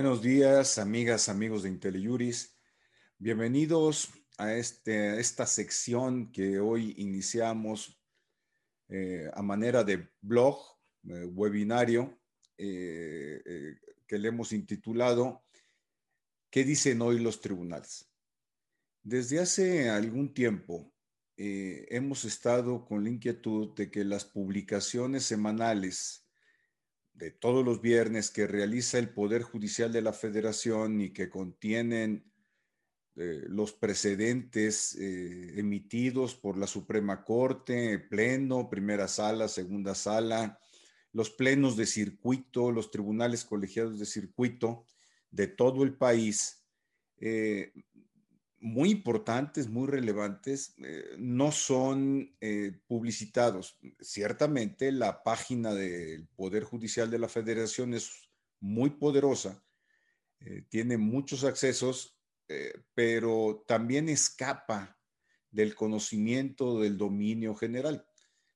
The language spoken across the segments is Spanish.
Buenos días, amigas, amigos de IntelliJuris. Bienvenidos a este, esta sección que hoy iniciamos eh, a manera de blog, eh, webinario, eh, que le hemos intitulado ¿Qué dicen hoy los tribunales? Desde hace algún tiempo hemos estado con la inquietud de que las publicaciones semanales de todos los viernes que realiza el Poder Judicial de la Federación y que contienen eh, los precedentes eh, emitidos por la Suprema Corte, pleno, primera sala, segunda sala, los plenos de circuito, los tribunales colegiados de circuito de todo el país, eh, muy importantes, muy relevantes, eh, no son eh, publicitados. Ciertamente la página del Poder Judicial de la Federación es muy poderosa, eh, tiene muchos accesos, pero también escapa del conocimiento del dominio general.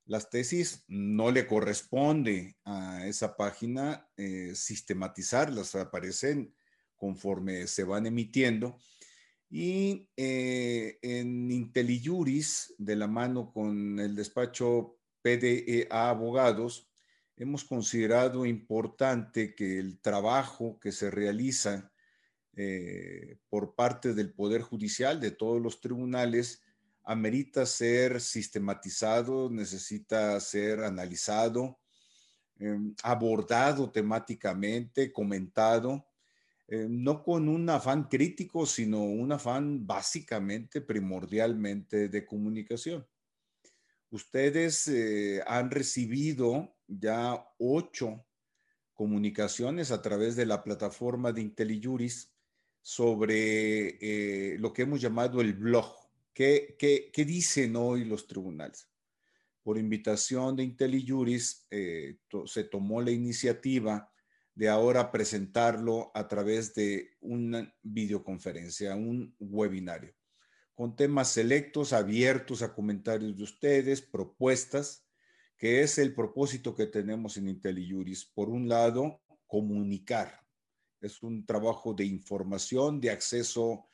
Las tesis no le corresponde a esa página sistematizarlas, aparecen conforme se van emitiendo y eh, en IntelliJuris, de la mano con el despacho PDEA Abogados, hemos considerado importante que el trabajo que se realiza eh, por parte del Poder Judicial, de todos los tribunales, amerita ser sistematizado, necesita ser analizado, em, abordado temáticamente, comentado eh, no con un afán crítico, sino un afán básicamente, primordialmente de comunicación. Ustedes eh, han recibido ya ocho comunicaciones a través de la plataforma de IntelliJuris sobre eh, lo que hemos llamado el blog. ¿Qué, qué, dicen hoy los tribunales? Por invitación de IntelliJuris se tomó la iniciativa de ahora presentarlo a través de una videoconferencia, un webinario, con temas selectos, abiertos a comentarios de ustedes, propuestas, que es el propósito que tenemos en IntelliJuris. Por un lado, comunicar. Es un trabajo de información, de acceso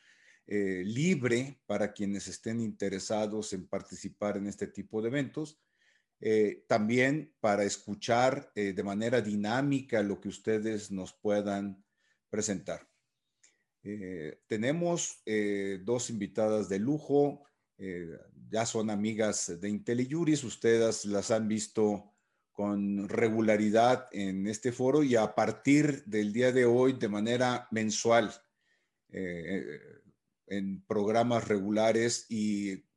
eh, libre para quienes estén interesados en participar en este tipo de eventos eh, también para escuchar eh, de manera dinámica lo que ustedes nos puedan presentar. Eh, tenemos dos invitadas de lujo, ya son amigas de IntelliJuris, ustedes las han visto con regularidad en este foro y a partir del día de hoy de manera mensual en programas regulares y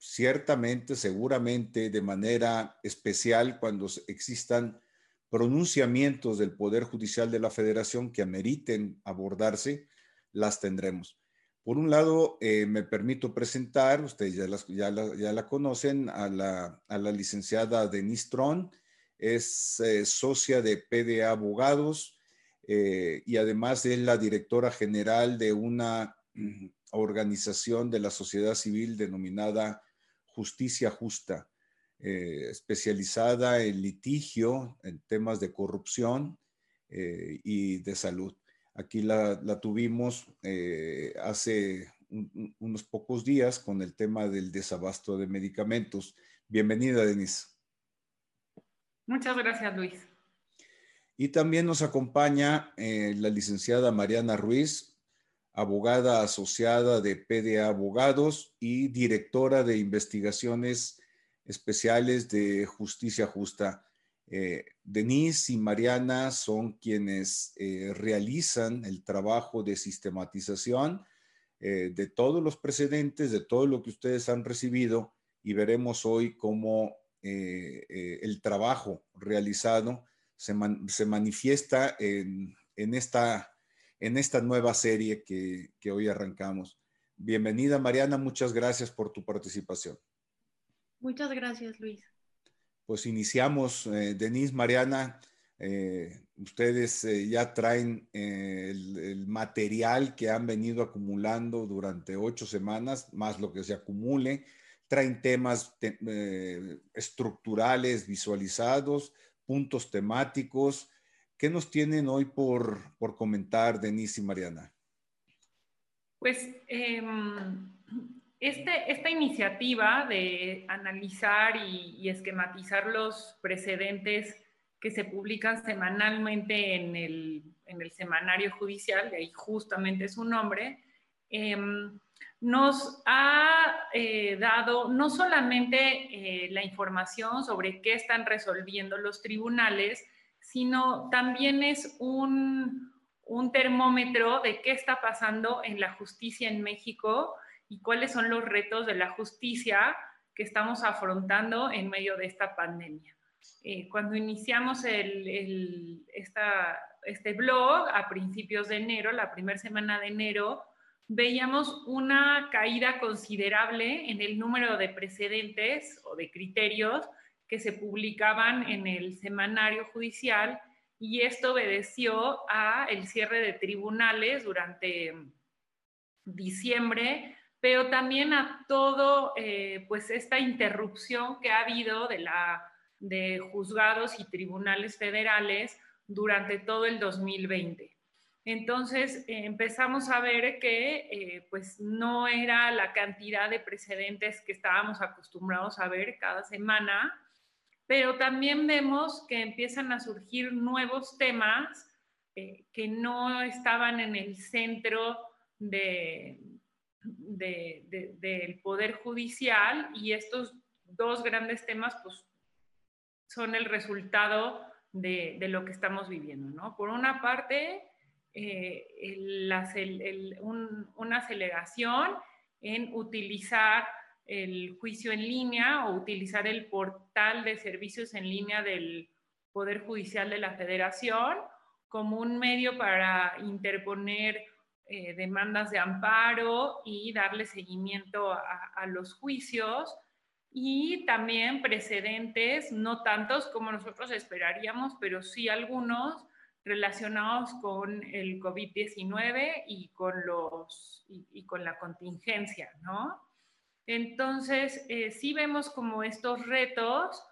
ciertamente, seguramente, de manera especial cuando existan pronunciamientos del Poder Judicial de la Federación que ameriten abordarse, las tendremos. Por un lado, eh, me permito presentar, ustedes ya, la, conocen, a la, licenciada Denise Tron, es eh, socia de PDA Abogados eh, y además es la directora general de una mm, organización de la sociedad civil denominada Justicia Justa, eh, especializada en litigio, en temas de corrupción eh, y de salud. Aquí la, tuvimos eh, hace unos pocos días con el tema del desabasto de medicamentos. Bienvenida, Denise. Muchas gracias, Luis. Y también nos acompaña la licenciada Mariana Ruiz, abogada asociada de PDA Abogados y directora de investigaciones especiales de Justicia Justa. Eh, Denise y Mariana son quienes eh, realizan el trabajo de sistematización eh, de todos los precedentes, de todo lo que ustedes han recibido y veremos hoy cómo el trabajo realizado se, manifiesta en, en esta en esta nueva serie que, hoy arrancamos. Bienvenida Mariana, muchas gracias por tu participación. Muchas gracias Luis. Pues iniciamos, eh, Denise, Mariana, eh, ustedes eh, ya traen el, el, material que han venido acumulando durante ocho semanas, más lo que se acumule, traen temas estructurales visualizados, puntos temáticos, ¿Qué nos tienen hoy por, por comentar, Denise y Mariana? Pues este, esta iniciativa de analizar y, esquematizar los precedentes que se publican semanalmente en el, en el semanario judicial, de ahí justamente su nombre, em, nos ha eh, dado no solamente eh, la información sobre qué están resolviendo los tribunales, sino también es un, termómetro de qué está pasando en la justicia en México y cuáles son los retos de la justicia que estamos afrontando en medio de esta pandemia. Eh, cuando iniciamos este blog a principios de enero, la primera semana de enero, veíamos una caída considerable en el número de precedentes o de criterios que se publicaban en el semanario judicial y esto obedeció a el cierre de tribunales durante diciembre, pero también a todo eh, pues esta interrupción que ha habido de la de juzgados y tribunales federales durante todo el 2020. Entonces eh, empezamos a ver que eh, pues no era la cantidad de precedentes que estábamos acostumbrados a ver cada semana, pero también vemos que empiezan a surgir nuevos temas eh, que no estaban en el centro del Poder Judicial y estos dos grandes temas pues, son el resultado de, lo que estamos viviendo. ¿no? Por una parte, eh, una aceleración en utilizar el juicio en línea o utilizar el portal de servicios en línea del Poder Judicial de la Federación como un medio para interponer eh, demandas de amparo y darle seguimiento a, los juicios y también precedentes, no tantos como nosotros esperaríamos, pero sí algunos relacionados con el COVID-19 y, y con la contingencia, ¿no? Entonces, eh, sí vemos como estos retos,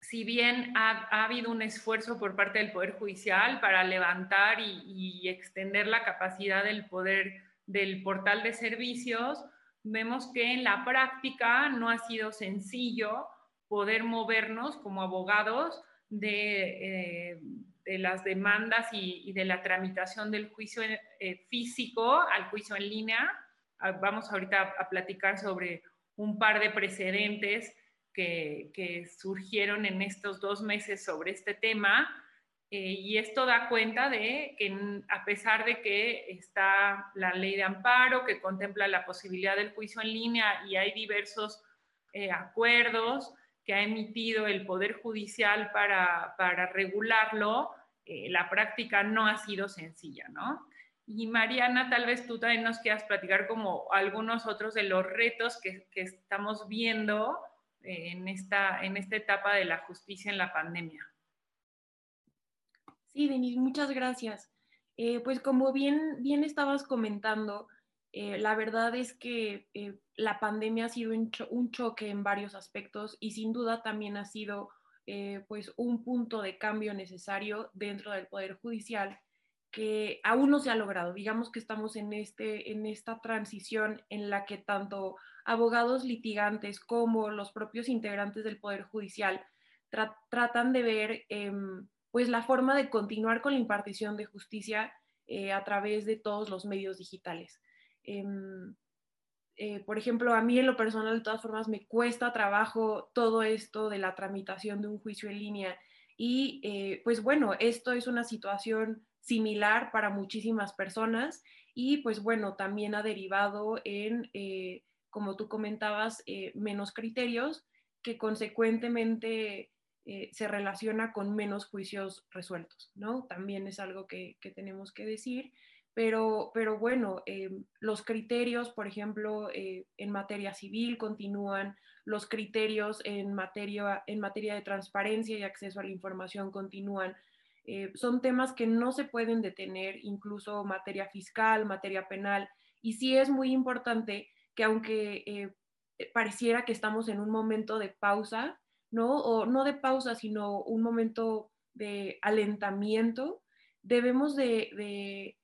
si bien ha, habido un esfuerzo por parte del Poder Judicial para levantar y, extender la capacidad del poder del portal de servicios, vemos que en la práctica no ha sido sencillo poder movernos como abogados de, eh, las demandas y, de la tramitación del juicio eh, físico al juicio en línea vamos ahorita a platicar sobre un par de precedentes que, surgieron en estos dos meses sobre este tema. Eh, y esto da cuenta de que a pesar de que está la ley de amparo que contempla la posibilidad del juicio en línea y hay diversos eh, acuerdos que ha emitido el Poder Judicial para, regularlo, eh, la práctica no ha sido sencilla, ¿no? Y Mariana, tal vez tú también nos quieras platicar como algunos otros de los retos que, estamos viendo eh, en esta, en esta etapa de la justicia en la pandemia. Sí, Denise, muchas gracias. Eh, pues como bien, bien estabas comentando, eh, la verdad es que la pandemia ha sido un, un, choque en varios aspectos y sin duda también ha sido pues un punto de cambio necesario dentro del Poder Judicial que aún no se ha logrado. Digamos que estamos en, este, en esta transición en la que tanto abogados litigantes como los propios integrantes del Poder Judicial tratan de ver em, pues la forma de continuar con la impartición de justicia eh, a través de todos los medios digitales. Em, eh, por ejemplo, a mí en lo personal, de todas formas, me cuesta trabajo todo esto de la tramitación de un juicio en línea. Y eh, pues bueno, esto es una situación similar para muchísimas personas y pues bueno, también ha derivado en, eh, como tú comentabas, eh, menos criterios que consecuentemente eh, se relaciona con menos juicios resueltos, ¿no? También es algo que, tenemos que decir, pero, pero bueno, los criterios, por ejemplo, en materia civil continúan, los criterios en materia, en materia de transparencia y acceso a la información continúan, eh, son temas que no se pueden detener, incluso materia fiscal, materia penal, y sí es muy importante que aunque eh, pareciera que estamos en un momento de pausa, ¿no? O no de pausa, sino un momento de alentamiento, debemos de,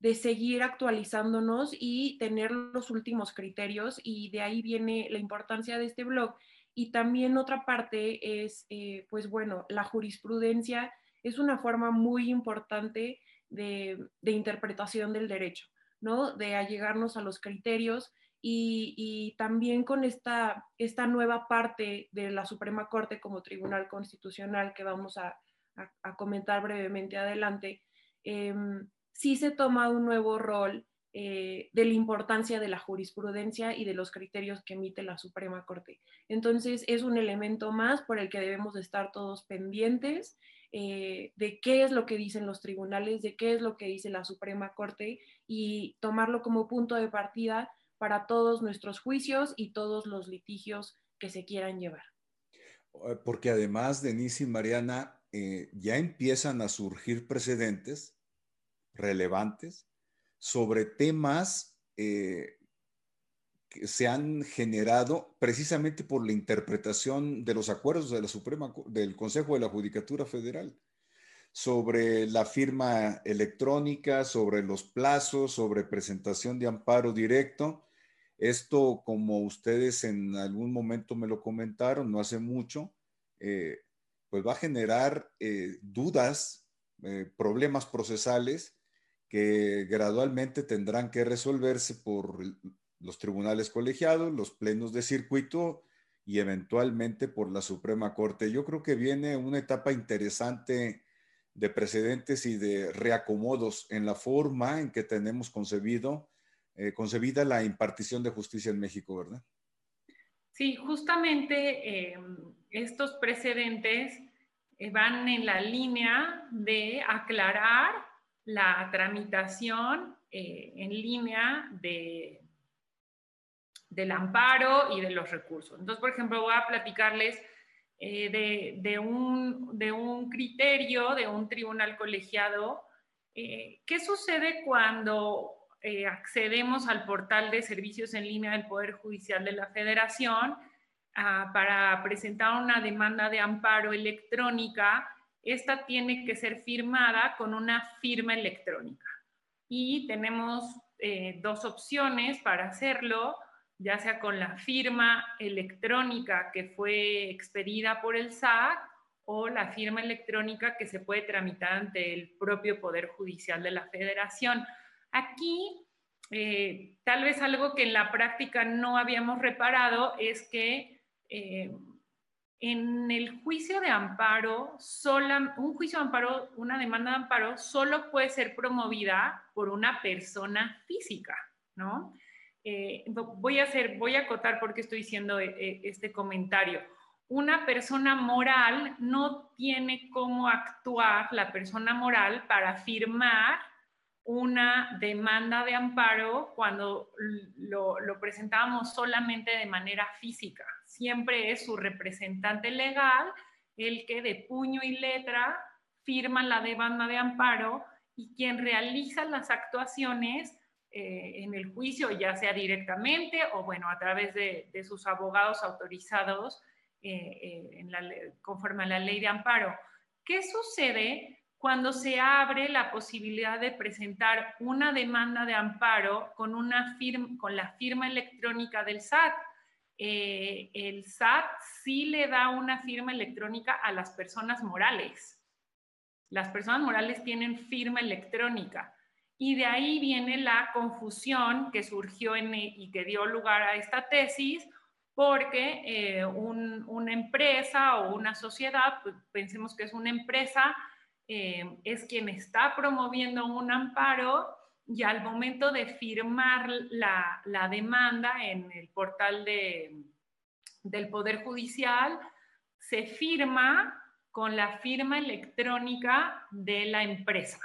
de, seguir actualizándonos y tener los últimos criterios y de ahí viene la importancia de este blog. Y también otra parte es, eh, pues bueno, la jurisprudencia es una forma muy importante de, interpretación del derecho, ¿no? De allegarnos a los criterios y, también con esta, esta nueva parte de la Suprema Corte como Tribunal Constitucional que vamos a, comentar brevemente adelante, em, sí se toma un nuevo rol eh, de la importancia de la jurisprudencia y de los criterios que emite la Suprema Corte. Entonces, es un elemento más por el que debemos estar todos pendientes eh, de qué es lo que dicen los tribunales, de qué es lo que dice la Suprema Corte y tomarlo como punto de partida para todos nuestros juicios y todos los litigios que se quieran llevar. Eh, porque además, Denise y Mariana, eh, ya empiezan a surgir precedentes relevantes sobre temas se han generado precisamente por la interpretación de los acuerdos de la Suprema, del Consejo de la Judicatura Federal sobre la firma electrónica, sobre los plazos, sobre presentación de amparo directo. Esto, como ustedes en algún momento me lo comentaron, no hace mucho, eh, pues va a generar eh, dudas, eh, problemas procesales que gradualmente tendrán que resolverse por los tribunales colegiados, los plenos de circuito y eventualmente por la Suprema Corte. Yo creo que viene una etapa interesante de precedentes y de reacomodos en la forma en que tenemos concebido eh, concebida la impartición de justicia en México, ¿verdad? Sí, justamente eh, estos precedentes eh, van en la línea de aclarar la tramitación en línea de, del amparo y de los recursos. Entonces, por ejemplo, voy a platicarles de, un, de, un, criterio de un tribunal colegiado. ¿Qué sucede cuando eh, accedemos al portal de servicios en línea del Poder Judicial de la Federación ah, para presentar una demanda de amparo electrónica. Esta tiene que ser firmada con una firma electrónica. Y tenemos eh, dos opciones para hacerlo, ya sea con la firma electrónica que fue expedida por el SAC o la firma electrónica que se puede tramitar ante el propio Poder Judicial de la Federación. Aquí, eh, tal vez algo que en la práctica no habíamos reparado es que eh, en el juicio de amparo, un juicio de amparo, una demanda de amparo, solo puede ser promovida por una persona física, ¿no? Eh, voy a hacer, voy a acotar porque estoy diciendo este comentario. Una persona moral no tiene cómo actuar la persona moral para firmar una demanda de amparo cuando lo, lo presentábamos solamente de manera física. Siempre es su representante legal el que de puño y letra firma la demanda de amparo y quien realiza las actuaciones eh, en el juicio, ya sea directamente o bueno, a través de, sus abogados autorizados eh, eh, conforme a la ley de amparo. ¿Qué sucede cuando se abre la posibilidad de presentar una demanda de amparo con, una firma, con la firma electrónica del SAT. El SAT sí le da una firma electrónica a las personas morales. Las personas morales tienen firma electrónica. Y de ahí viene la confusión que surgió en, y que dio lugar a esta tesis, porque eh, una empresa o una sociedad, pues, pensemos que es una empresa, eh, es quien está promoviendo un amparo y al momento de firmar la, demanda en el portal del Poder Judicial, se firma con la firma electrónica de la empresa.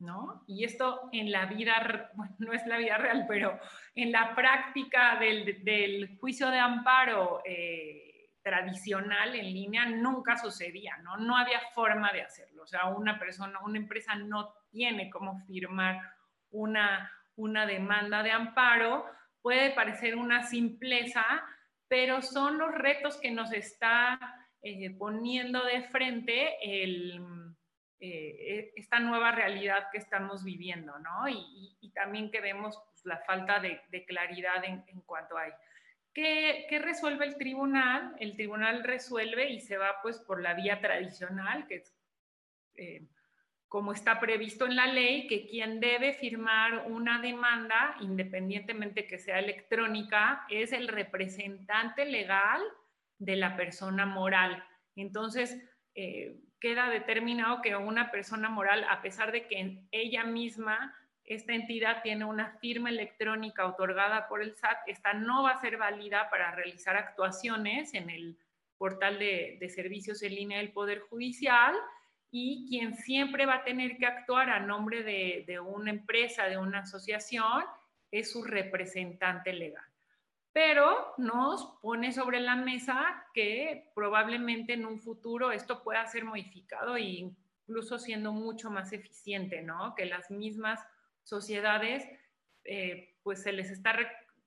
¿No? Y esto en la vida, no es la vida real, pero en la práctica del, juicio de amparo eh, tradicional en línea nunca sucedía, ¿no? No había forma de hacerlo. O sea, una persona, una empresa no tiene cómo firmar una, una demanda de amparo. Puede parecer una simpleza, pero son los retos que nos está eh, poniendo de frente el, eh, esta nueva realidad que estamos viviendo, ¿no? Y, también que vemos pues, la falta de, claridad en, cuanto a... ¿Qué, ¿Qué, resuelve el tribunal? El tribunal resuelve y se va pues por la vía tradicional, que es eh, como está previsto en la ley, que quien debe firmar una demanda, independientemente que sea electrónica, es el representante legal de la persona moral. Entonces, eh, queda determinado que una persona moral, a pesar de que ella misma, esta entidad tiene una firma electrónica otorgada por el SAT, esta no va a ser válida para realizar actuaciones en el portal de, servicios en línea del Poder Judicial y quien siempre va a tener que actuar a nombre de, de una empresa, de una asociación, es su representante legal pero nos pone sobre la mesa que probablemente en un futuro esto pueda ser modificado e incluso siendo mucho más eficiente, ¿no? Que las mismas sociedades, eh, pues se les está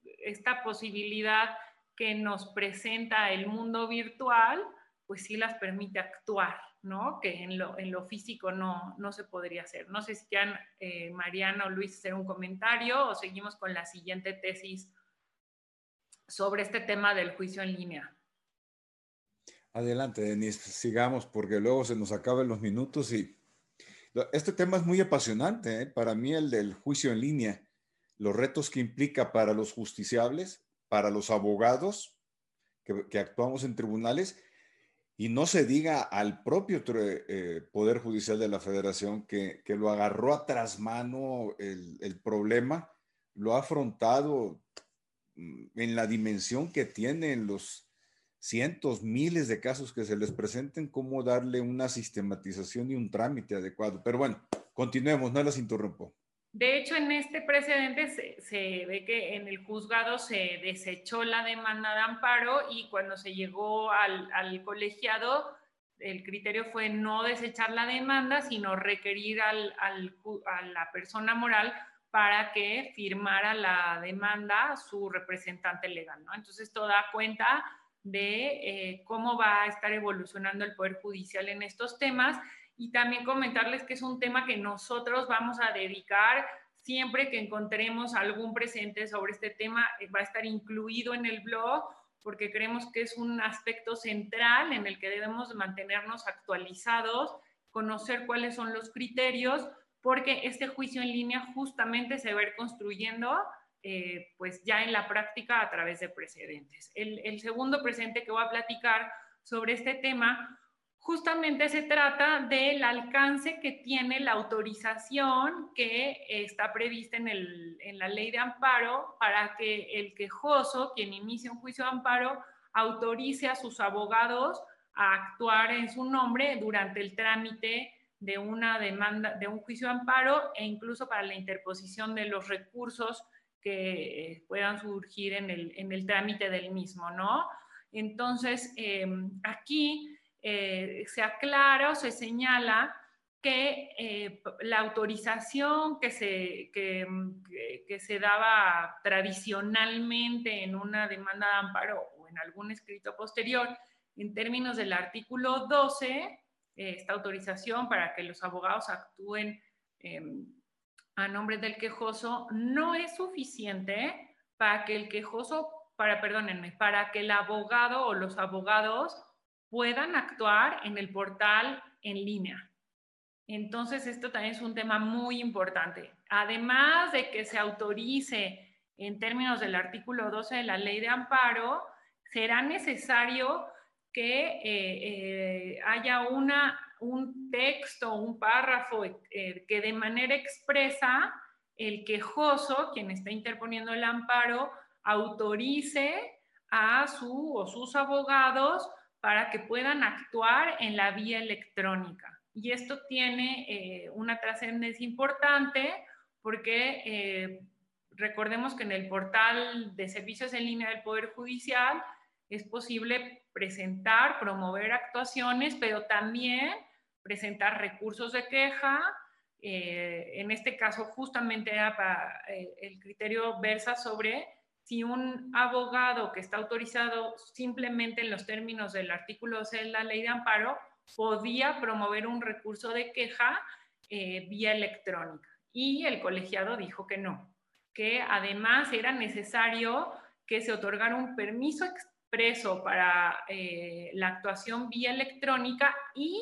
esta posibilidad que nos presenta el mundo virtual, pues sí las permite actuar, ¿no? Que en lo, físico no, no se podría hacer. No sé si quieran, eh, Mariana o Luis, hacer un comentario o seguimos con la siguiente tesis sobre este tema del juicio en línea. Adelante, Denise, sigamos porque luego se nos acaban los minutos y este tema es muy apasionante. ¿eh? Para mí el del juicio en línea, los retos que implica para los justiciables, para los abogados que, actuamos en tribunales y no se diga al propio eh, Poder Judicial de la Federación que, lo agarró a trasmano el, el problema, lo ha afrontado en la dimensión que tienen los cientos, miles de casos que se les presenten, cómo darle una sistematización y un trámite adecuado. Pero bueno, continuemos, no las interrumpo. De hecho, en este precedente se, ve que en el juzgado se desechó la demanda de amparo y cuando se llegó al, colegiado, el criterio fue no desechar la demanda, sino requerir al, a la persona moral para que firmara la demanda su representante legal, ¿no? Entonces, esto da cuenta de eh, cómo va a estar evolucionando el Poder Judicial en estos temas y también comentarles que es un tema que nosotros vamos a dedicar siempre que encontremos algún presente sobre este tema, eh, va a estar incluido en el blog porque creemos que es un aspecto central en el que debemos mantenernos actualizados, conocer cuáles son los criterios, porque este juicio en línea justamente se va a construyendo eh, pues ya en la práctica a través de precedentes. El, segundo precedente que voy a platicar sobre este tema justamente se trata del alcance que tiene la autorización que está prevista en, en, la ley de amparo para que el quejoso, quien inicie un juicio de amparo, autorice a sus abogados a actuar en su nombre durante el trámite de una demanda, de un juicio de amparo e incluso para la interposición de los recursos que eh, puedan surgir en el, en el, trámite del mismo, ¿no? Entonces, em, aquí eh, se aclara se señala que eh, la autorización que se, que, que, se daba tradicionalmente en una demanda de amparo o en algún escrito posterior, en términos del artículo 12, esta autorización para que los abogados actúen em, a nombre del quejoso no es suficiente para que el quejoso, para, perdónenme, para que el abogado o los abogados puedan actuar en el portal en línea. Entonces, esto también es un tema muy importante. Además de que se autorice en términos del artículo 12 de la ley de amparo, será necesario que eh, eh, haya una, un texto, un párrafo eh, que de manera expresa el quejoso, quien está interponiendo el amparo, autorice a su o sus abogados para que puedan actuar en la vía electrónica. Y esto tiene una trascendencia importante porque recordemos que en el portal de servicios en línea del Poder Judicial es posible presentar, promover actuaciones, pero también presentar recursos de queja. Eh, en este caso, justamente eh, el criterio versa sobre si un abogado que está autorizado simplemente en los términos del artículo 12 de la ley de amparo podía promover un recurso de queja eh, vía electrónica. Y el colegiado dijo que no, que además era necesario que se otorgara un permiso expreso para eh, la actuación vía electrónica y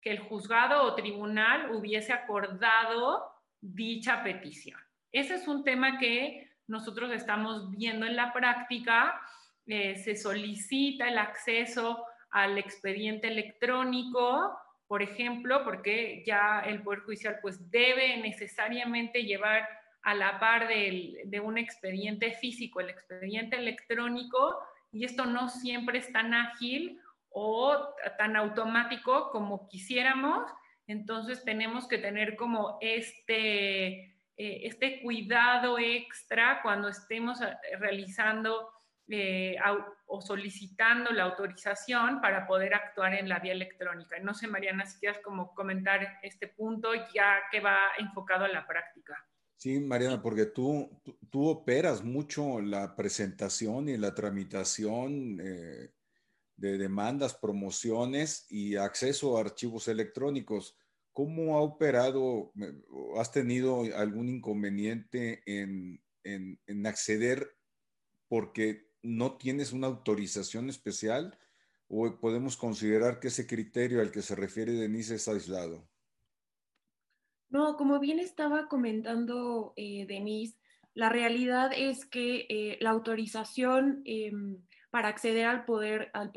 que el juzgado o tribunal hubiese acordado dicha petición. Ese es un tema que nosotros estamos viendo en la práctica. Eh, se solicita el acceso al expediente electrónico, por ejemplo, porque ya el Poder Judicial pues debe necesariamente llevar a la par de un expediente físico, el expediente electrónico, y esto no siempre es tan ágil o tan automático como quisiéramos, entonces tenemos que tener como este, eh, este cuidado extra cuando estemos eh, realizando eh, o solicitando la autorización para poder actuar en la vía electrónica. No sé, Mariana, si quieres como comentar este punto ya que va enfocado a la práctica. Sí, Mariana, porque tú, tú, operas mucho la presentación y la tramitación de demandas, promociones y acceso a archivos electrónicos. ¿Cómo ha operado? ¿Has tenido algún inconveniente en, en, acceder porque no tienes una autorización especial? ¿O podemos considerar que ese criterio al que se refiere Denise es aislado? No, como bien estaba comentando eh, Denise, la realidad es que eh, la autorización em, para acceder al poder, al,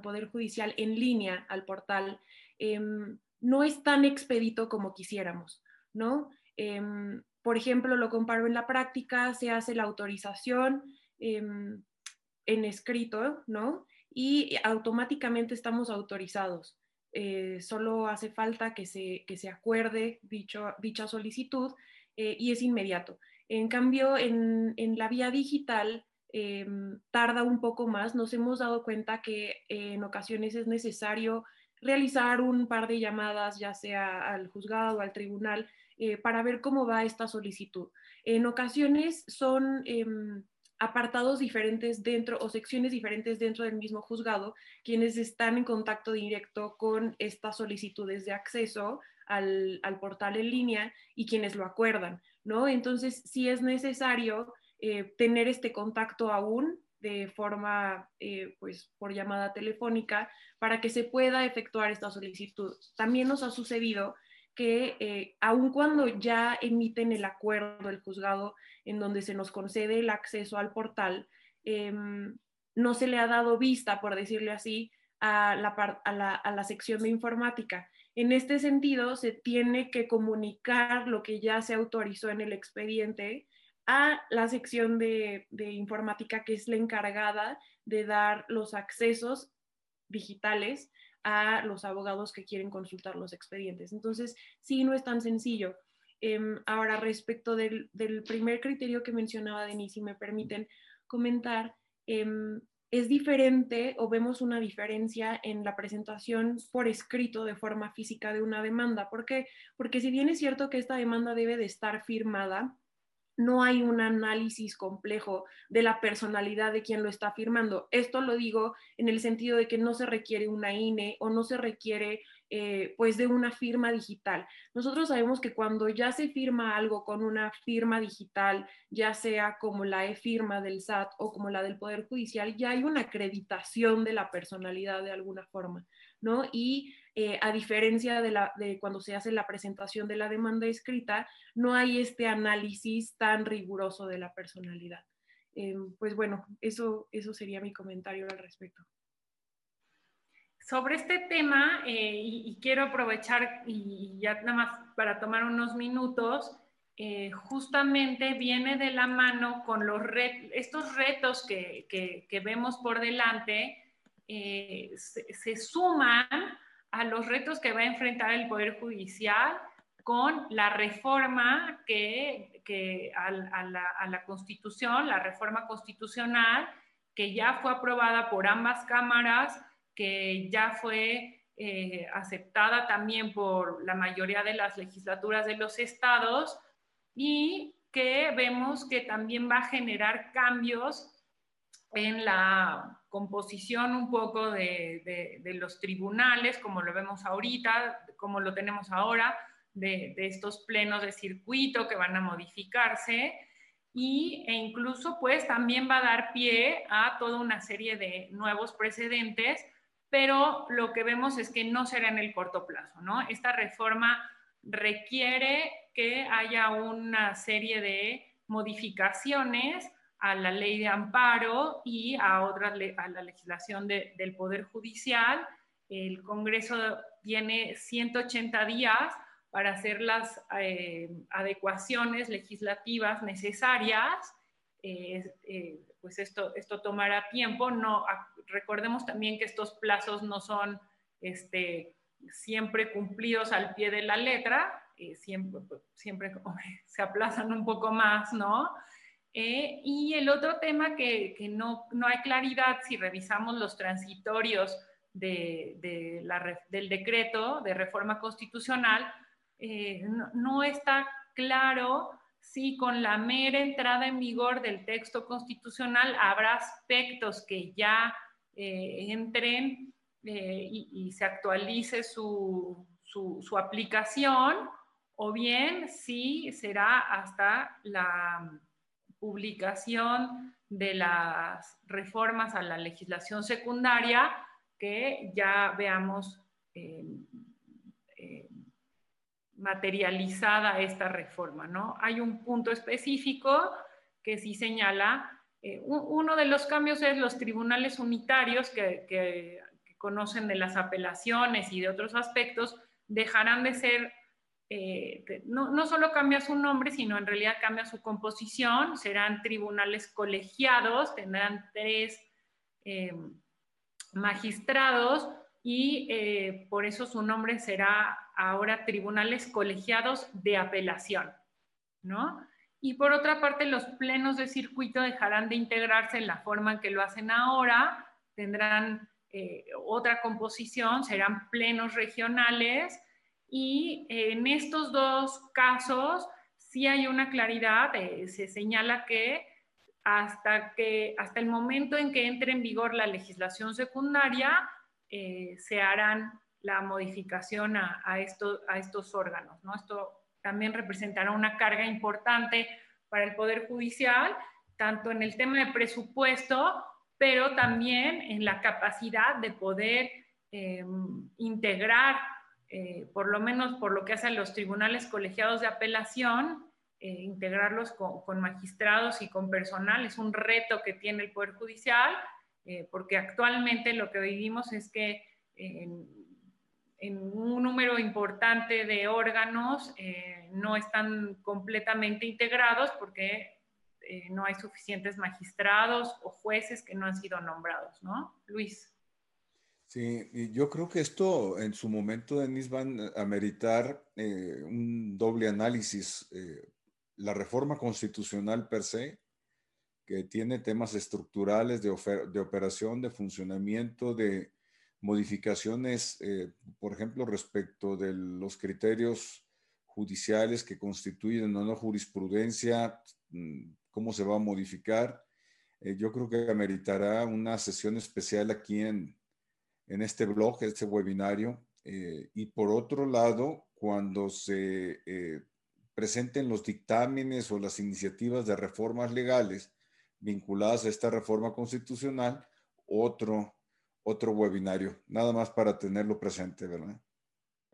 poder judicial en línea, al portal, em, no es tan expedito como quisiéramos, ¿no? Em, por ejemplo, lo comparo en la práctica, se hace la autorización en escrito, ¿no? Y automáticamente estamos autorizados. Eh, solo hace falta que se, que se acuerde dicho, dicha solicitud eh, y es inmediato. En cambio, en, en la vía digital, Em, tarda un poco más. Nos hemos dado cuenta que en ocasiones es necesario realizar un par de llamadas, ya sea al juzgado o al tribunal, eh, para ver cómo va esta solicitud. En ocasiones son em, apartados diferentes dentro o secciones diferentes dentro del mismo juzgado quienes están en contacto directo con estas solicitudes de acceso al, al portal en línea y quienes lo acuerdan, ¿no? Entonces, si es necesario eh, tener este contacto aún de forma, eh, pues, por llamada telefónica para que se pueda efectuar esta solicitud. También nos ha sucedido que eh, aun cuando ya emiten el acuerdo del juzgado en donde se nos concede el acceso al portal, em, no se le ha dado vista, por decirle así, a la sección de informática. En este sentido, se tiene que comunicar lo que ya se autorizó en el expediente a la sección de, informática que es la encargada de dar los accesos digitales a los abogados que quieren consultar los expedientes. Entonces, sí, no es tan sencillo. Em, ahora, respecto del, primer criterio que mencionaba Denise, si me permiten comentar, em, es diferente o vemos una diferencia en la presentación por escrito de forma física de una demanda. ¿Por qué? Porque si bien es cierto que esta demanda debe de estar firmada, no hay un análisis complejo de la personalidad de quien lo está firmando. Esto lo digo en el sentido de que no se requiere una INE o no se requiere eh, pues de una firma digital. Nosotros sabemos que cuando ya se firma algo con una firma digital, ya sea como la e-firma del SAT o como la del Poder Judicial, ya hay una acreditación de la personalidad de alguna forma, ¿no? Y eh, a diferencia de, cuando se hace la presentación de la demanda escrita, no hay este análisis tan riguroso de la personalidad. Eh, pues bueno, eso, eso sería mi comentario al respecto. Sobre este tema, eh, y, quiero aprovechar y ya nada más para tomar unos minutos, justamente viene de la mano con los estos retos que, que, vemos por delante, se, suman a los retos que va a enfrentar el Poder Judicial con la reforma que, que a, la, Constitución, la reforma constitucional, que ya fue aprobada por ambas cámaras, que ya fue eh, aceptada también por la mayoría de las legislaturas de los estados y que vemos que también va a generar cambios en la composición un poco de, los tribunales, como lo vemos ahorita, como lo tenemos ahora, de, estos plenos de circuito que van a modificarse y, e incluso pues también va a dar pie a toda una serie de nuevos precedentes, pero lo que vemos es que no será en el corto plazo, ¿no? Esta reforma requiere que haya una serie de modificaciones a la ley de amparo y a, otras, a la legislación del Poder Judicial. El Congreso tiene 180 días para hacer las eh, adecuaciones legislativas necesarias. Eh, eh, pues esto, esto tomará tiempo. No, recordemos también que estos plazos no son este, siempre cumplidos al pie de la letra, siempre, siempre se aplazan un poco más, ¿no? Eh, y el otro tema que, no, hay claridad si revisamos los transitorios de, la, del decreto de reforma constitucional, eh, no, está claro si con la mera entrada en vigor del texto constitucional habrá aspectos que ya eh, entren y, se actualice su, su aplicación, o bien si será hasta la publicación de las reformas a la legislación secundaria que ya veamos eh, eh, materializada esta reforma. ¿no? Hay un punto específico que sí señala, eh, uno de los cambios es los tribunales unitarios que, que conocen de las apelaciones y de otros aspectos, dejarán de ser eh, no, no, solo cambia su nombre, sino en realidad cambia su composición. Serán tribunales colegiados, tendrán tres eh, magistrados y eh, por eso su nombre será ahora tribunales colegiados de apelación, ¿no? Y por otra parte, los plenos de circuito dejarán de integrarse en la forma en que lo hacen ahora, tendrán otra composición, serán plenos regionales y en estos dos casos sí hay una claridad, eh, se señala que hasta, que hasta el momento en que entre en vigor la legislación secundaria, eh, se harán la modificación a, a, a estos órganos. ¿no? Esto también representará una carga importante para el Poder Judicial, tanto en el tema de presupuesto, pero también en la capacidad de poder eh, integrar eh, por lo menos por lo que hacen los tribunales colegiados de apelación, eh, integrarlos con, magistrados y con personal es un reto que tiene el Poder Judicial, eh, porque actualmente lo que vivimos es que en, un número importante de órganos no están completamente integrados porque no hay suficientes magistrados o jueces que no han sido nombrados, ¿no? Luis. Sí, yo creo que esto en su momento, Denis, van a meritar eh, un doble análisis. Eh, la reforma constitucional per se, que tiene temas estructurales de, de operación, de funcionamiento, de modificaciones, eh, por ejemplo, respecto de los criterios judiciales que constituyen o no jurisprudencia, mm, cómo se va a modificar. yo creo que ameritará una sesión especial aquí en, en este blog, este webinario. Eh, y por otro lado, cuando se eh, presenten los dictámenes o las iniciativas de reformas legales vinculadas a esta reforma constitucional, otro, otro webinario, nada más para tenerlo presente, ¿verdad?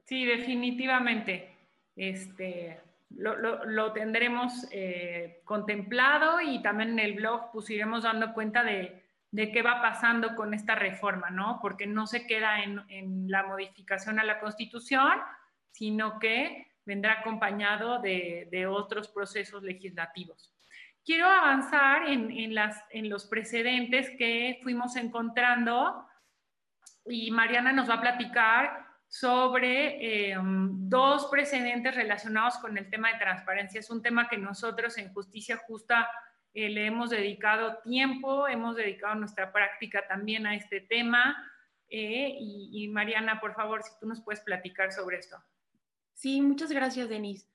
Sí, definitivamente. Este, lo, tendremos eh, contemplado y también en el blog pues iremos dando cuenta de, de qué va pasando con esta reforma, ¿no? Porque no se queda en, la modificación a la Constitución, sino que vendrá acompañado de, otros procesos legislativos. Quiero avanzar en, las, en los precedentes que fuimos encontrando y Mariana nos va a platicar sobre eh, dos precedentes relacionados con el tema de transparencia. Es un tema que nosotros en Justicia Justa eh, le hemos dedicado tiempo, hemos dedicado nuestra práctica también a este tema. Eh, y, Mariana, por favor, si tú nos puedes platicar sobre esto. Sí, muchas gracias, Denise.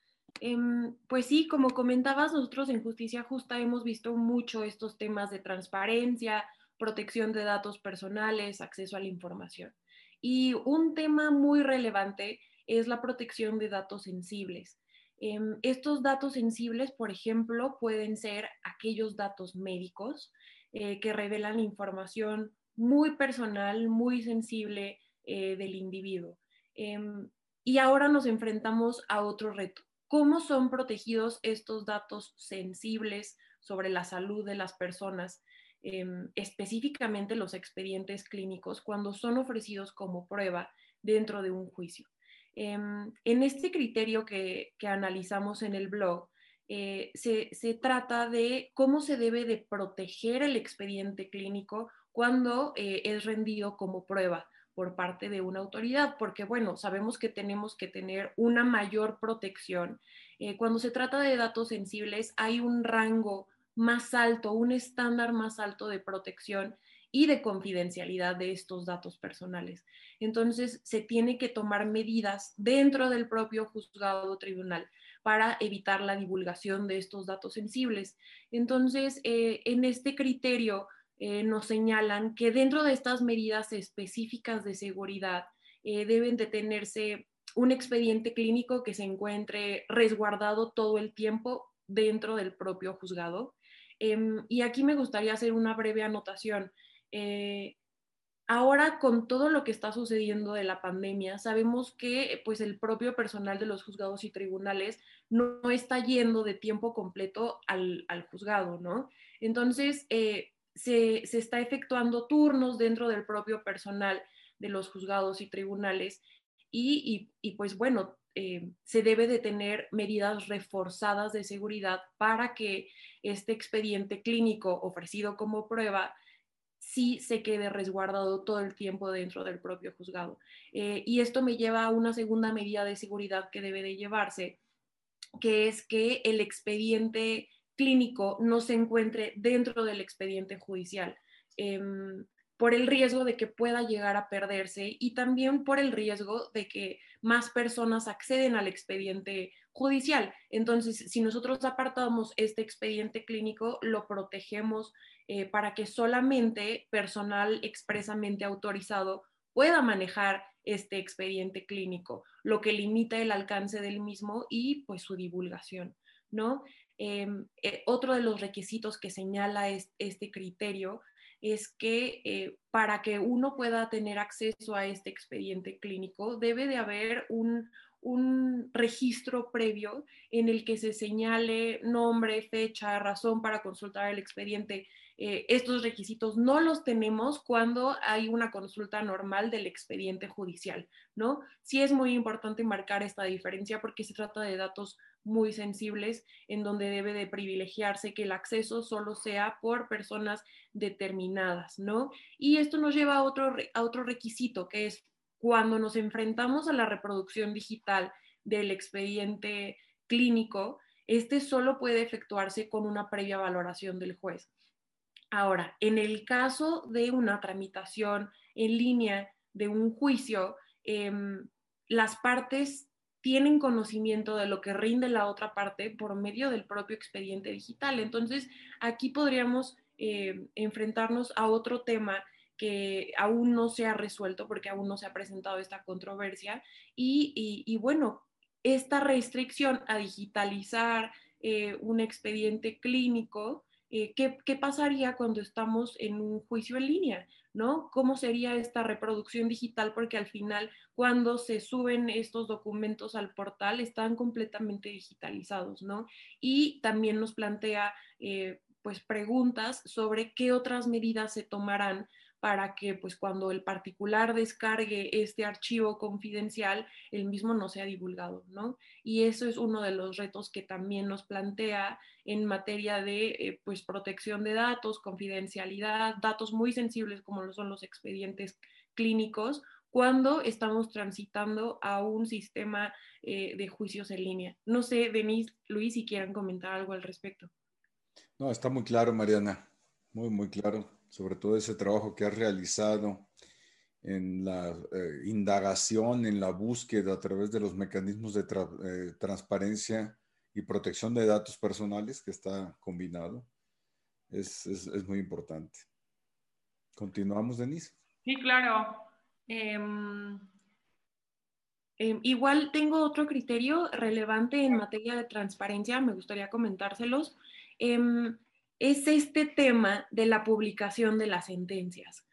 Em, pues sí, como comentabas, nosotros en Justicia Justa hemos visto mucho estos temas de transparencia, protección de datos personales, acceso a la información. Y un tema muy relevante es la protección de datos sensibles. Em, estos datos sensibles, por ejemplo, pueden ser aquellos datos médicos eh, que revelan información muy personal, muy sensible eh, del individuo. Em, y ahora nos enfrentamos a otro reto. ¿Cómo son protegidos estos datos sensibles sobre la salud de las personas, em, específicamente los expedientes clínicos, cuando son ofrecidos como prueba dentro de un juicio? Em, en este criterio que, analizamos en el blog, eh, se, trata de cómo se debe de proteger el expediente clínico cuando eh, es rendido como prueba por parte de una autoridad, porque bueno, sabemos que tenemos que tener una mayor protección. Eh, cuando se trata de datos sensibles, hay un rango más alto, un estándar más alto de protección y de confidencialidad de estos datos personales. Entonces, se tiene que tomar medidas dentro del propio juzgado o tribunal para evitar la divulgación de estos datos sensibles. Entonces, eh, en este criterio, eh, nos señalan que dentro de estas medidas específicas de seguridad eh, deben de tenerse un expediente clínico que se encuentre resguardado todo el tiempo dentro del propio juzgado. Em, y aquí me gustaría hacer una breve anotación. Eh, ahora con todo lo que está sucediendo de la pandemia, sabemos que pues el propio personal de los juzgados y tribunales no, está yendo de tiempo completo al, juzgado, ¿no? Entonces, se, está efectuando turnos dentro del propio personal de los juzgados y tribunales y, pues bueno, eh, se debe de tener medidas reforzadas de seguridad para que este expediente clínico ofrecido como prueba sí se quede resguardado todo el tiempo dentro del propio juzgado. Eh, y esto me lleva a una segunda medida de seguridad que debe de llevarse, que es que el expediente clínico no se encuentre dentro del expediente judicial, em, por el riesgo de que pueda llegar a perderse y también por el riesgo de que más personas acceden al expediente judicial. Entonces, si nosotros apartamos este expediente clínico, lo protegemos eh, para que solamente personal expresamente autorizado pueda manejar este expediente clínico, lo que limita el alcance del mismo y pues su divulgación, ¿no? Em, eh, otro de los requisitos que señala este criterio es que eh, para que uno pueda tener acceso a este expediente clínico debe de haber un, un registro previo en el que se señale nombre, fecha, razón para consultar el expediente. Eh, estos requisitos no los tenemos cuando hay una consulta normal del expediente judicial, ¿no? Sí es muy importante marcar esta diferencia porque se trata de datos muy sensibles en donde debe de privilegiarse que el acceso solo sea por personas determinadas, ¿no? Y esto nos lleva a otro, a otro requisito, que es cuando nos enfrentamos a la reproducción digital del expediente clínico, este solo puede efectuarse con una previa valoración del juez. Ahora, en el caso de una tramitación en línea de un juicio, em, las partes tienen conocimiento de lo que rinde la otra parte por medio del propio expediente digital. Entonces, aquí podríamos eh, enfrentarnos a otro tema que aún no se ha resuelto porque aún no se ha presentado esta controversia. Y, bueno, esta restricción a digitalizar eh, un expediente clínico, eh, ¿qué, ¿qué, pasaría cuando estamos en un juicio en línea? ¿no? ¿Cómo sería esta reproducción digital? Porque al final, cuando se suben estos documentos al portal, están completamente digitalizados, ¿no? Y también nos plantea, eh, pues, preguntas sobre qué otras medidas se tomarán para que pues cuando el particular descargue este archivo confidencial, el mismo no sea divulgado, ¿no? Y eso es uno de los retos que también nos plantea en materia de eh, pues protección de datos, confidencialidad, datos muy sensibles como lo son los expedientes clínicos, cuando estamos transitando a un sistema eh, de juicios en línea. No sé, Denise, Luis, si quieran comentar algo al respecto. No, está muy claro, Mariana, muy, muy claro sobre todo ese trabajo que has realizado en la eh, indagación, en la búsqueda a través de los mecanismos de eh, transparencia y protección de datos personales, que está combinado, es, es, muy importante. Continuamos, Denise. Sí, claro. Em, em, igual tengo otro criterio relevante en materia de transparencia, me gustaría comentárselos. Em, es este tema de la publicación de las sentencias.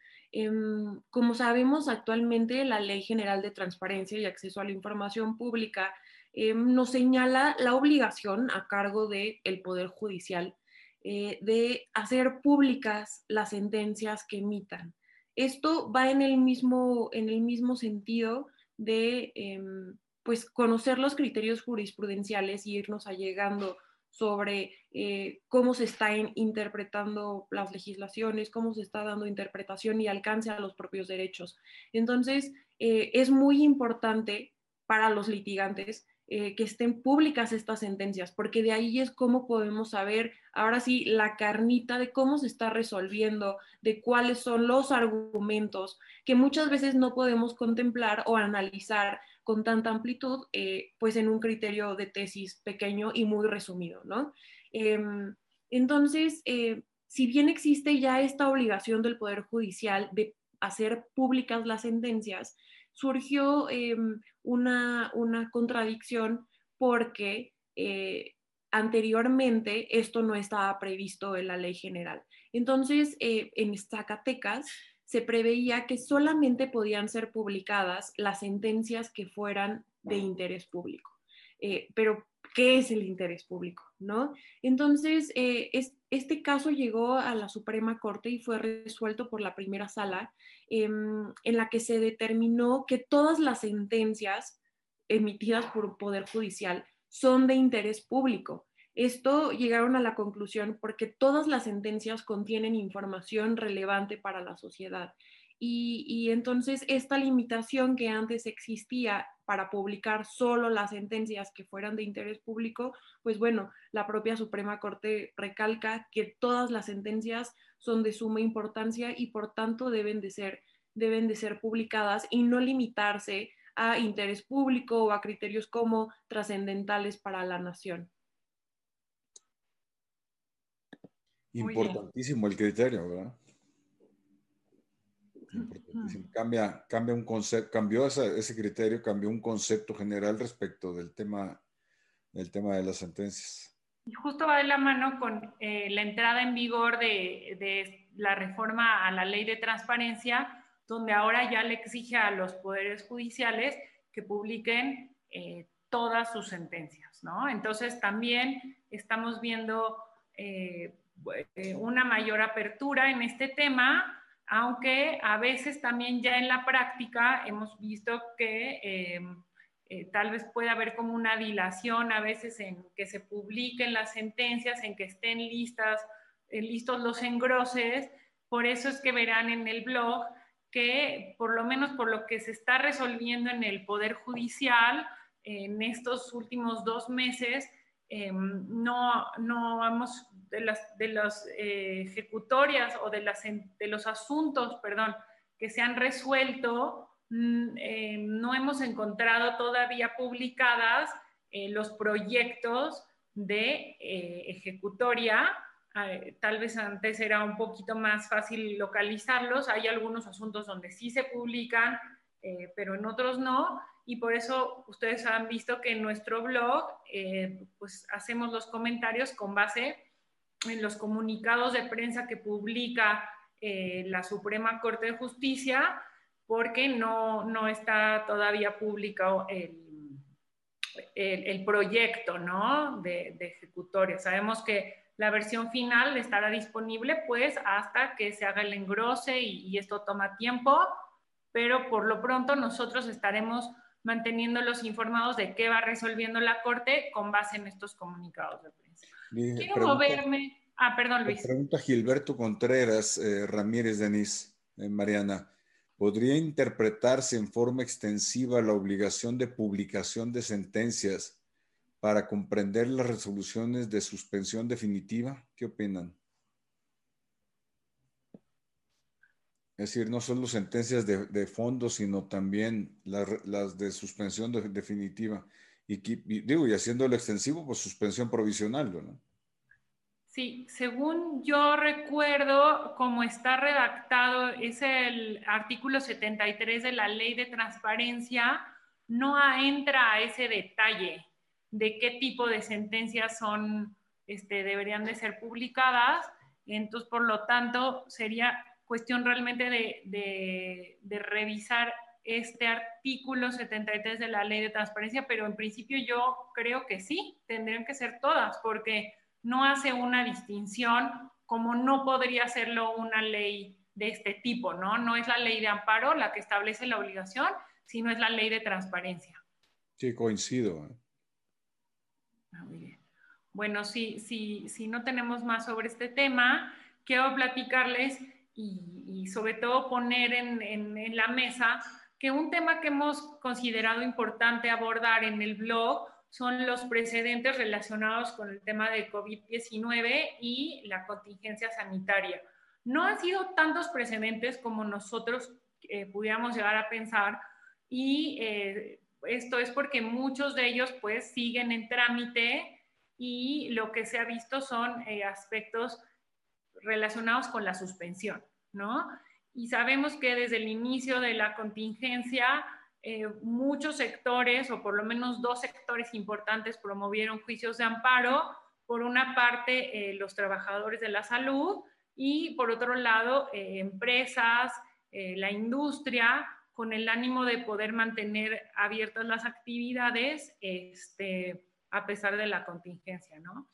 como sabemos, actualmente la Ley General de Transparencia y Acceso a la Información Pública nos señala la obligación a cargo del el Poder Judicial eh, de hacer públicas las sentencias que emitan. Esto va en el mismo, en el mismo sentido de em, pues conocer los criterios jurisprudenciales y irnos allegando sobre eh, cómo se están interpretando las legislaciones, cómo se está dando interpretación y alcance a los propios derechos. Entonces, eh, es muy importante para los litigantes eh, que estén públicas estas sentencias, porque de ahí es cómo podemos saber, ahora sí, la carnita de cómo se está resolviendo, de cuáles son los argumentos que muchas veces no podemos contemplar o analizar con tanta amplitud, eh, pues en un criterio de tesis pequeño y muy resumido, ¿no? Em, entonces, eh, si bien existe ya esta obligación del Poder Judicial de hacer públicas las sentencias, surgió em, una, contradicción porque eh, anteriormente esto no estaba previsto en la ley general. Entonces, en Zacatecas se preveía que solamente podían ser publicadas las sentencias que fueran de interés público. Eh, pero, ¿qué es el interés público? ¿no? Entonces, este caso llegó a la Suprema Corte y fue resuelto por la primera sala, em, en la que se determinó que todas las sentencias emitidas por Poder Judicial son de interés público. Esto llegaron a la conclusión porque todas las sentencias contienen información relevante para la sociedad. Y, entonces esta limitación que antes existía para publicar solo las sentencias que fueran de interés público, pues bueno, la propia Suprema Corte recalca que todas las sentencias son de suma importancia y por tanto deben de ser, deben de ser publicadas y no limitarse a interés público o a criterios como trascendentales para la nación. Importantísimo el criterio, ¿verdad? Importantísimo. Cambia, cambia un concepto, cambió ese, criterio, cambió un concepto general respecto del tema, del tema de las sentencias. Y justo va de la mano con eh, la entrada en vigor de, de, la reforma a la ley de transparencia, donde ahora ya le exige a los poderes judiciales que publiquen eh, todas sus sentencias, ¿no? Entonces también estamos viendo eh, una mayor apertura en este tema, aunque a veces también ya en la práctica hemos visto que eh, tal vez puede haber como una dilación a veces en que se publiquen las sentencias, en que estén listas, listos los engroses. Por eso es que verán en el blog que por lo menos por lo que se está resolviendo en el Poder Judicial en estos últimos dos meses, em, no, no vamos de las, de las eh, ejecutorias o de, las, de los asuntos, perdón, que se han resuelto, mm, em, no hemos encontrado todavía publicadas eh, los proyectos de eh, ejecutoria tal vez antes era un poquito más fácil localizarlos. Hay algunos asuntos donde sí se publican, pero en otros no. Y por eso ustedes han visto que en nuestro blog eh, pues hacemos los comentarios con base en los comunicados de prensa que publica eh, la Suprema Corte de Justicia, porque no, no está todavía publicado el, el, proyecto ¿no? de, de ejecutoria. Sabemos que la versión final estará disponible pues hasta que se haga el engrose y, esto toma tiempo, pero por lo pronto nosotros estaremos manteniéndolos informados de qué va resolviendo la Corte con base en estos comunicados de prensa. Quiero moverme. Ah, perdón, Luis. Pregunta Gilberto Contreras eh, Ramírez Denis, eh, Mariana. ¿Podría interpretarse en forma extensiva la obligación de publicación de sentencias para comprender las resoluciones de suspensión definitiva? ¿Qué opinan? Es decir, no solo sentencias de, fondo, sino también las, de suspensión definitiva. y, digo, y haciéndolo extensivo, pues suspensión provisional, ¿no? Sí, según yo recuerdo, como está redactado, es el artículo 73 de la ley de transparencia, no entra a ese detalle de qué tipo de sentencias son, este, deberían de ser publicadas. Entonces, por lo tanto, sería cuestión realmente de, de revisar este artículo 73 de la ley de transparencia, pero en principio yo creo que sí, tendrían que ser todas, porque no hace una distinción como no podría hacerlo una ley de este tipo, ¿no? No es la ley de amparo la que establece la obligación, sino es la ley de transparencia. Sí, coincido. ¿eh? Ah, muy bien. Bueno, si, si no tenemos más sobre este tema, quiero platicarles y, sobre todo poner en, en la mesa que un tema que hemos considerado importante abordar en el blog son los precedentes relacionados con el tema de COVID-19 y la contingencia sanitaria. No han sido tantos precedentes como nosotros eh, pudiéramos llegar a pensar y eh, esto es porque muchos de ellos pues siguen en trámite y lo que se ha visto son eh, aspectos relacionados con la suspensión, ¿no? Y sabemos que desde el inicio de la contingencia eh, muchos sectores, o por lo menos dos sectores importantes, promovieron juicios de amparo. Por una parte, eh, los trabajadores de la salud y por otro lado, eh, empresas, la industria, con el ánimo de poder mantener abiertas las actividades este, a pesar de la contingencia. ¿no?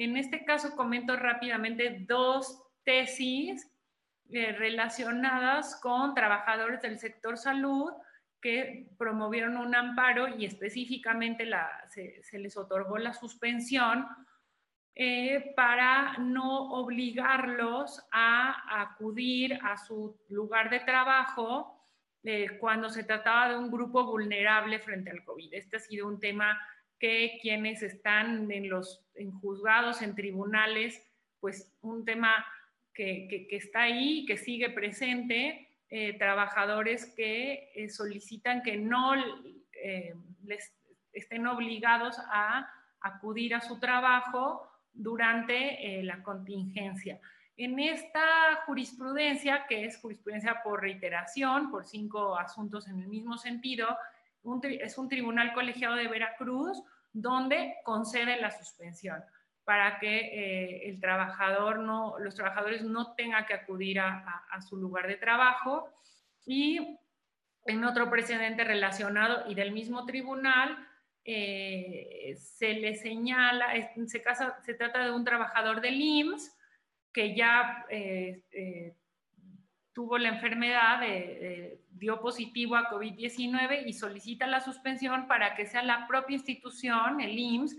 En este caso, comento rápidamente dos tesis relacionadas con trabajadores del sector salud que promovieron un amparo y específicamente se, les otorgó la suspensión eh, para no obligarlos a acudir a su lugar de trabajo eh, cuando se trataba de un grupo vulnerable frente al COVID. Este ha sido un tema que quienes están en los en juzgados, en tribunales, pues un tema que, que, está ahí, que sigue presente eh, trabajadores que eh, solicitan que no eh, les estén obligados a acudir a su trabajo durante la contingencia. En esta jurisprudencia, que es jurisprudencia por reiteración, por cinco asuntos en el mismo sentido, es un tribunal colegiado de Veracruz donde concede la suspensión para que eh, el trabajador no, los trabajadores no tengan que acudir a, su lugar de trabajo. Y en otro precedente relacionado y del mismo tribunal, eh, se le señala, se, trata de un trabajador del IMSS que ya eh, tuvo la enfermedad, dio positivo a COVID-19 y solicita la suspensión para que sea la propia institución, el IMSS,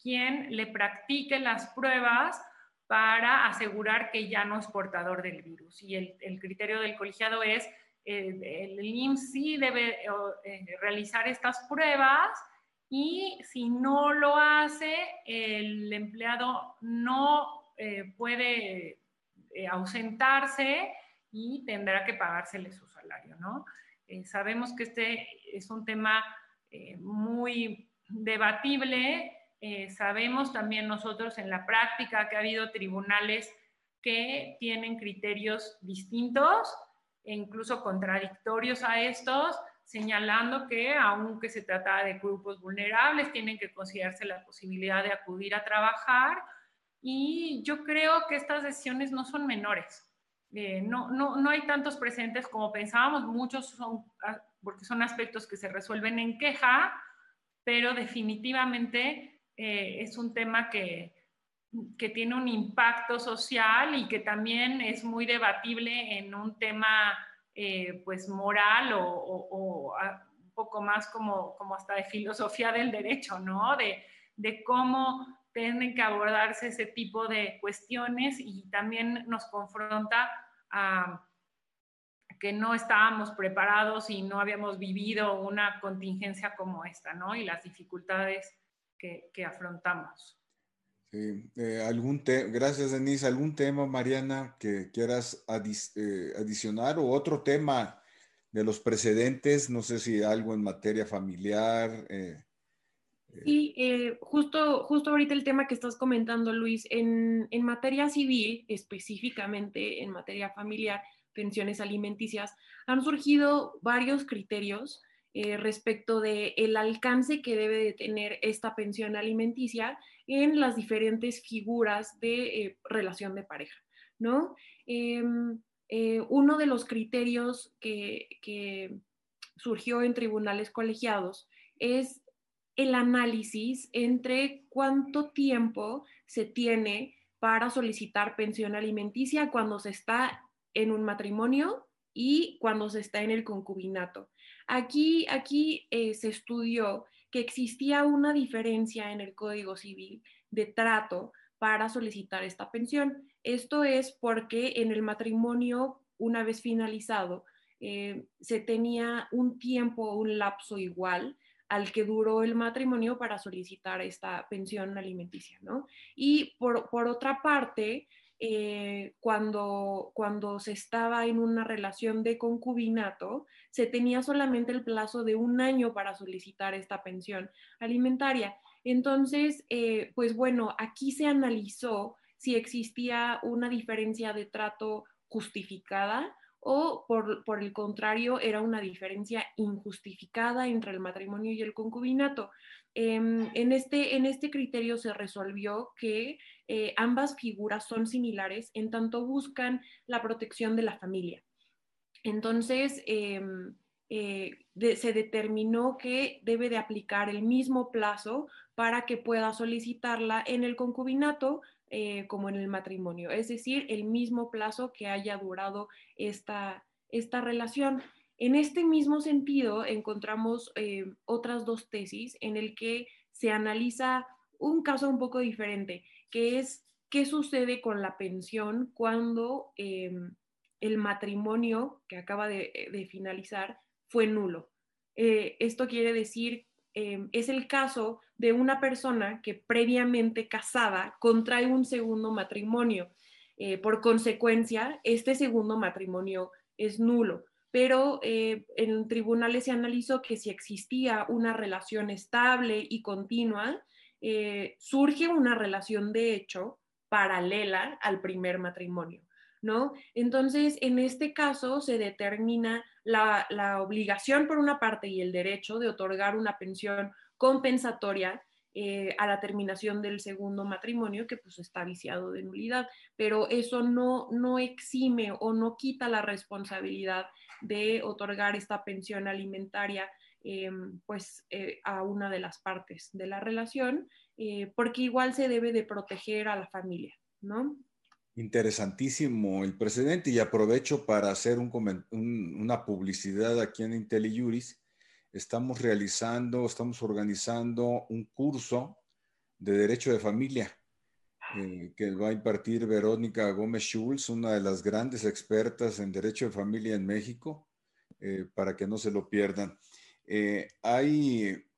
quien le practique las pruebas para asegurar que ya no es portador del virus. Y el, criterio del colegiado es, eh, el IMSS sí debe eh, realizar estas pruebas y si no lo hace, el empleado no eh, puede ausentarse y tendrá que pagársele su salario, ¿no? sabemos que este es un tema muy debatible eh, sabemos también nosotros en la práctica que ha habido tribunales que tienen criterios distintos e incluso contradictorios a estos, señalando que aunque se trata de grupos vulnerables, tienen que considerarse la posibilidad de acudir a trabajar. Y yo creo que estas decisiones no son menores. Eh, no, no, no hay tantos presentes como pensábamos, muchos son, ah, porque son aspectos que se resuelven en queja, pero definitivamente eh, es un tema que, que, tiene un impacto social y que también es muy debatible en un tema eh, pues moral o, un poco más como, como, hasta de filosofía del derecho, ¿no? De, de cómo tienen que abordarse ese tipo de cuestiones y también nos confronta que no estábamos preparados y no habíamos vivido una contingencia como esta, ¿no? Y las dificultades que, afrontamos. Sí, eh, algún gracias Denise. ¿Algún tema, Mariana, que quieras eh, adicionar o otro tema de los precedentes? No sé si algo en materia familiar, eh, Sí, eh, justo, justo ahorita el tema que estás comentando, Luis, en, en, materia civil, específicamente en materia familiar, pensiones alimenticias, han surgido varios criterios eh, respecto del el alcance que debe de tener esta pensión alimenticia en las diferentes figuras de eh, relación de pareja, ¿no? Em, uno de los criterios que, que surgió en tribunales colegiados es el análisis entre cuánto tiempo se tiene para solicitar pensión alimenticia cuando se está en un matrimonio y cuando se está en el concubinato. Aquí, aquí eh, se estudió que existía una diferencia en el Código Civil de trato para solicitar esta pensión. Esto es porque en el matrimonio, una vez finalizado, eh, se tenía un tiempo, un lapso igual al que duró el matrimonio para solicitar esta pensión alimenticia, ¿no? Y por, otra parte, eh, cuando, cuando se estaba en una relación de concubinato, se tenía solamente el plazo de un año para solicitar esta pensión alimentaria. Entonces, eh, pues bueno, aquí se analizó si existía una diferencia de trato justificada o por, el contrario era una diferencia injustificada entre el matrimonio y el concubinato. Em, en, este, en este criterio se resolvió que eh, ambas figuras son similares en tanto buscan la protección de la familia. Entonces, em, eh, se determinó que debe de aplicar el mismo plazo para que pueda solicitarla en el concubinato eh, como en el matrimonio, es decir, el mismo plazo que haya durado esta, esta relación. En este mismo sentido, encontramos eh, otras dos tesis en el que se analiza un caso un poco diferente, que es qué sucede con la pensión cuando em, el matrimonio que acaba de, finalizar fue nulo. Eh, esto quiere decir es el caso de una persona que previamente casada contrae un segundo matrimonio. Eh, por consecuencia, este segundo matrimonio es nulo. Pero eh, en tribunales se analizó que si existía una relación estable y continua, eh, surge una relación de hecho paralela al primer matrimonio. ¿no? Entonces, en este caso se determina la, obligación por una parte y el derecho de otorgar una pensión compensatoria eh, a la terminación del segundo matrimonio que pues está viciado de nulidad, pero eso no, no exime o no quita la responsabilidad de otorgar esta pensión alimentaria eh, pues eh, a una de las partes de la relación, porque igual se debe de proteger a la familia, ¿no? Interesantísimo el precedente y aprovecho para hacer una publicidad aquí en IntelliJuris. Estamos realizando, estamos organizando un curso de Derecho de Familia eh, que va a impartir Verónica Gómez Schulz, una de las grandes expertas en Derecho de Familia en México, eh, para que no se lo pierdan. Eh,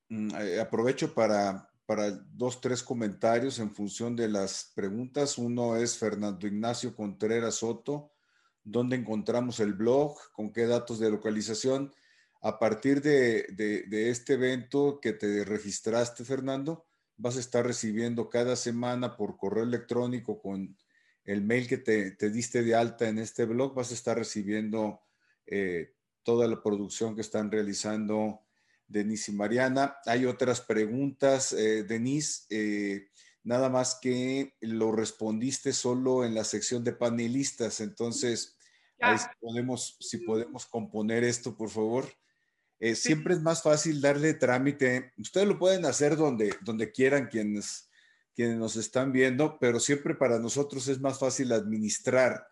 mm, aprovecho para para dos, tres comentarios en función de las preguntas. Uno es Fernando Ignacio Contreras Soto. ¿Dónde encontramos el blog? ¿Con qué datos de localización? A partir de, este evento que te registraste, Fernando, vas a estar recibiendo cada semana por correo electrónico con el mail que te, diste de alta en este blog, vas a estar recibiendo eh, toda la producción que están realizando Denise y Mariana. Hay otras preguntas, eh, Denise, eh, nada más que lo respondiste solo en la sección de panelistas, entonces ahí podemos, si podemos componer esto, por favor. Eh, siempre es más fácil darle trámite. Ustedes lo pueden hacer donde, donde quieran quienes, quienes nos están viendo, pero siempre para nosotros es más fácil administrar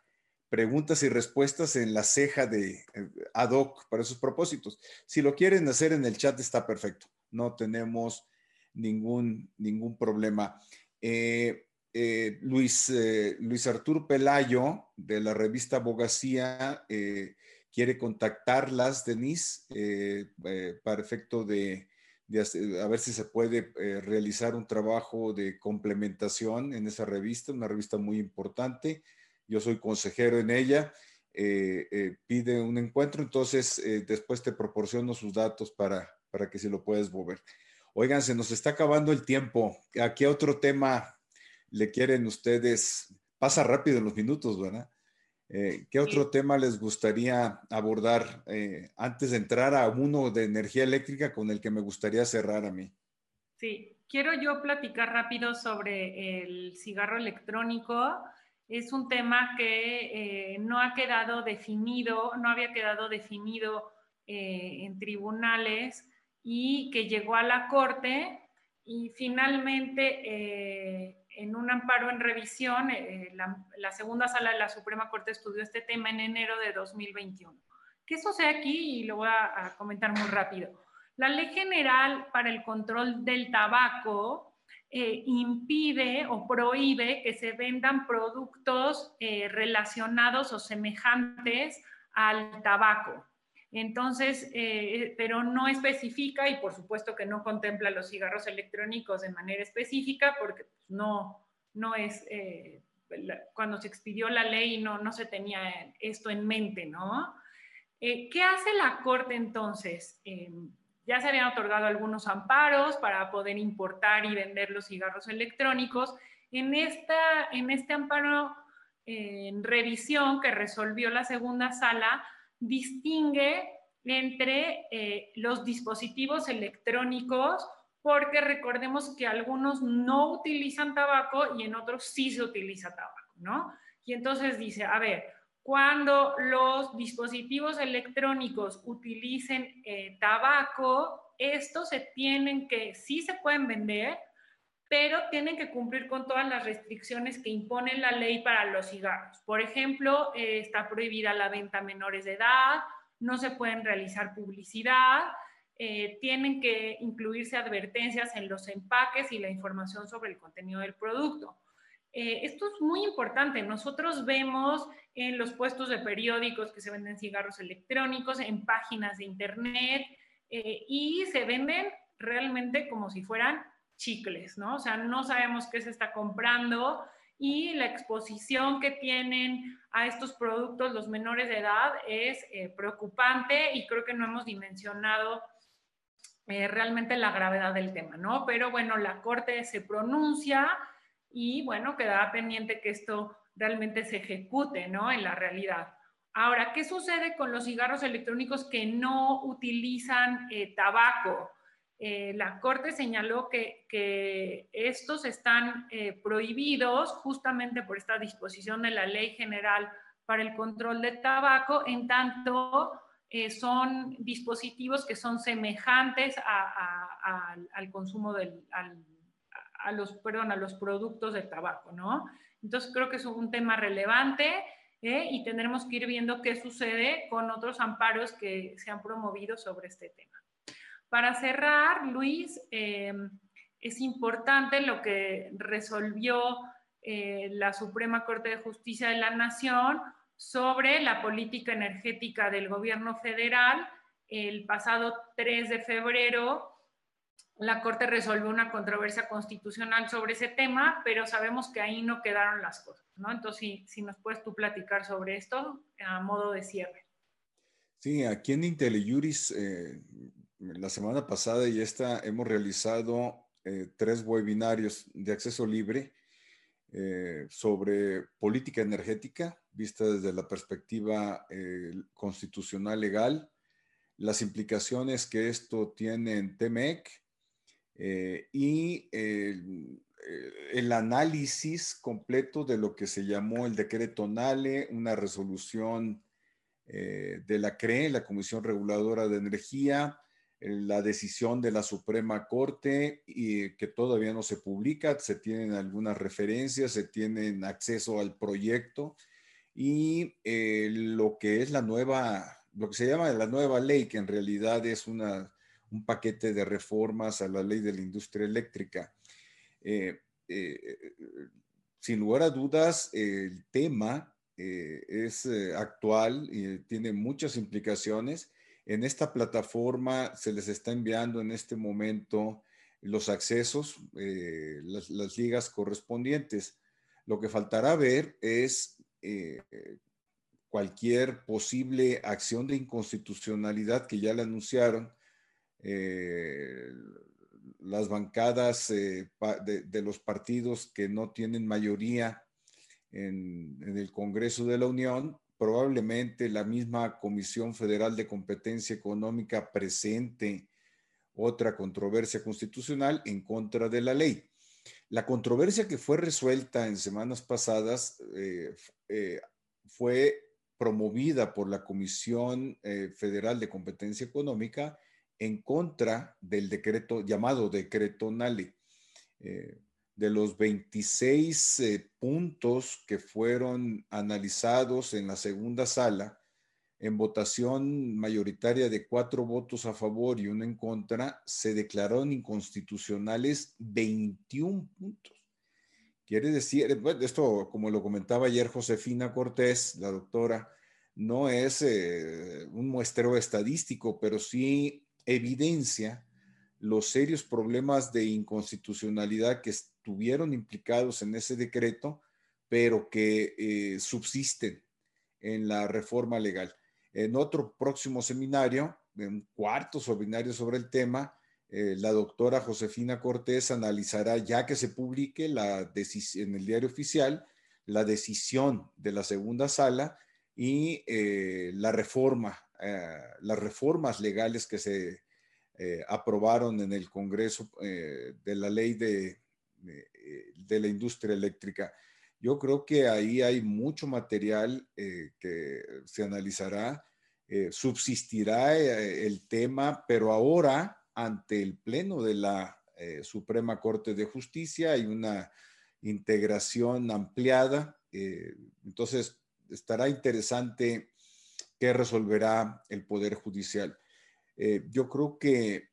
preguntas y respuestas en la ceja de eh, ad hoc para esos propósitos. Si lo quieren hacer en el chat está perfecto, no tenemos ningún, ningún problema. Eh, eh, Luis, Luis Arturo Pelayo de la revista Abogacía quiere contactarlas, Denise, para efecto de, a ver si se puede realizar un trabajo de complementación en esa revista, una revista muy importante yo soy consejero en ella, eh, eh, pide un encuentro, entonces eh, después te proporciono sus datos para, para que se lo puedas volver. Oigan, se nos está acabando el tiempo. ¿A qué otro tema le quieren ustedes? Pasa rápido los minutos, ¿verdad? Eh, ¿Qué otro tema les gustaría abordar eh, antes de entrar a uno de energía eléctrica con el que me gustaría cerrar a mí? Sí, quiero yo platicar rápido sobre el cigarro electrónico. Es un tema que eh, no ha quedado definido, no había quedado definido en tribunales y que llegó a la Corte y finalmente en un amparo en revisión, eh, la, segunda sala de la Suprema Corte estudió este tema en enero de 2021. ¿Qué sucede aquí? Y lo voy a, comentar muy rápido. La Ley General para el Control del Tabaco eh, impide o prohíbe que se vendan productos relacionados o semejantes al tabaco. Entonces, eh, pero no especifica y por supuesto que no contempla los cigarros electrónicos de manera específica porque pues, no, no es, eh, cuando se expidió la ley no, no se tenía esto en mente, ¿no? Eh, ¿Qué hace la Corte entonces? ya se habían otorgado algunos amparos para poder importar y vender los cigarros electrónicos. En, esta, en este amparo en revisión que resolvió la segunda sala, distingue entre eh, los dispositivos electrónicos porque recordemos que algunos no utilizan tabaco y en otros sí se utiliza tabaco, ¿no? Y entonces dice, a ver, cuando los dispositivos electrónicos utilicen eh, tabaco, estos se tienen que, sí se pueden vender, pero tienen que cumplir con todas las restricciones que impone la ley para los cigarros. Por ejemplo, eh, está prohibida la venta a menores de edad, no se pueden realizar publicidad, eh, tienen que incluirse advertencias en los empaques y la información sobre el contenido del producto. Eh, esto es muy importante. Nosotros vemos en los puestos de periódicos que se venden cigarros electrónicos, en páginas de internet, y se venden realmente como si fueran chicles, ¿no? O sea, no sabemos qué se está comprando y la exposición que tienen a estos productos los menores de edad es eh, preocupante y creo que no hemos dimensionado eh, realmente la gravedad del tema, ¿no? Pero bueno, la Corte se pronuncia y bueno, quedará pendiente que esto realmente se ejecute, ¿no? En la realidad. Ahora, ¿qué sucede con los cigarros electrónicos que no utilizan eh, tabaco? Eh, la Corte señaló que, estos están eh, prohibidos justamente por esta disposición de la Ley General para el Control de Tabaco, en tanto eh, son dispositivos que son semejantes al consumo del, a, los, perdón, a los productos de tabaco, ¿no? Entonces creo que es un tema relevante y tendremos que ir viendo qué sucede con otros amparos que se han promovido sobre este tema. Para cerrar, Luis, em, es importante lo que resolvió eh, la Suprema Corte de Justicia de la Nación sobre la política energética del gobierno federal. El pasado 3 de febrero, la Corte resolvió una controversia constitucional sobre ese tema, pero sabemos que ahí no quedaron las cosas, ¿no? Entonces, si, nos puedes tú platicar sobre esto a modo de cierre. Sí, aquí en IntelliJuris eh, la semana pasada y esta hemos realizado eh, tres webinarios de acceso libre eh, sobre política energética, vista desde la perspectiva eh, constitucional legal, las implicaciones que esto tiene en TEMEC y el análisis completo de lo que se llamó el decreto NALE, una resolución de la CRE, la Comisión Reguladora de Energía, la decisión de la Suprema Corte y que todavía no se publica, se tienen algunas referencias, se tienen acceso al proyecto y eh, lo que es la nueva, lo que se llama la nueva ley, que en realidad es una, un paquete de reformas a la ley de la industria eléctrica. Eh, eh, sin lugar a dudas, el tema es actual y tiene muchas implicaciones en esta plataforma se les está enviando en este momento los accesos, eh, las, ligas correspondientes. Lo que faltará ver es eh, cualquier posible acción de inconstitucionalidad que ya le anunciaron, eh, las bancadas de, los partidos que no tienen mayoría en, el Congreso de la Unión, probablemente la misma Comisión Federal de Competencia Económica presente otra controversia constitucional en contra de la ley. La controversia que fue resuelta en semanas pasadas eh, eh, fue promovida por la Comisión eh, Federal de Competencia Económica en contra del decreto llamado decreto NALE. De los 26 puntos que fueron analizados en la segunda sala, en votación mayoritaria de cuatro votos a favor y uno en contra, se declararon inconstitucionales 21 puntos. Quiere decir, esto como lo comentaba ayer Josefina Cortés, la doctora, no es eh, un muestreo estadístico, pero sí evidencia los serios problemas de inconstitucionalidad que estuvieron implicados en ese decreto, pero que eh, subsisten en la reforma legal. En otro próximo seminario, en cuarto seminario sobre el tema, eh, la doctora Josefina Cortés analizará, ya que se publique la en el diario oficial, la decisión de la segunda sala y eh, la reforma, eh, las reformas legales que se aprobaron en el Congreso de la ley de, de, la industria eléctrica. Yo creo que ahí hay mucho material eh, que se analizará, eh, subsistirá eh, el tema, pero ahora ante el Pleno de la Suprema Corte de Justicia hay una integración ampliada. entonces, estará interesante qué resolverá el Poder Judicial. yo creo que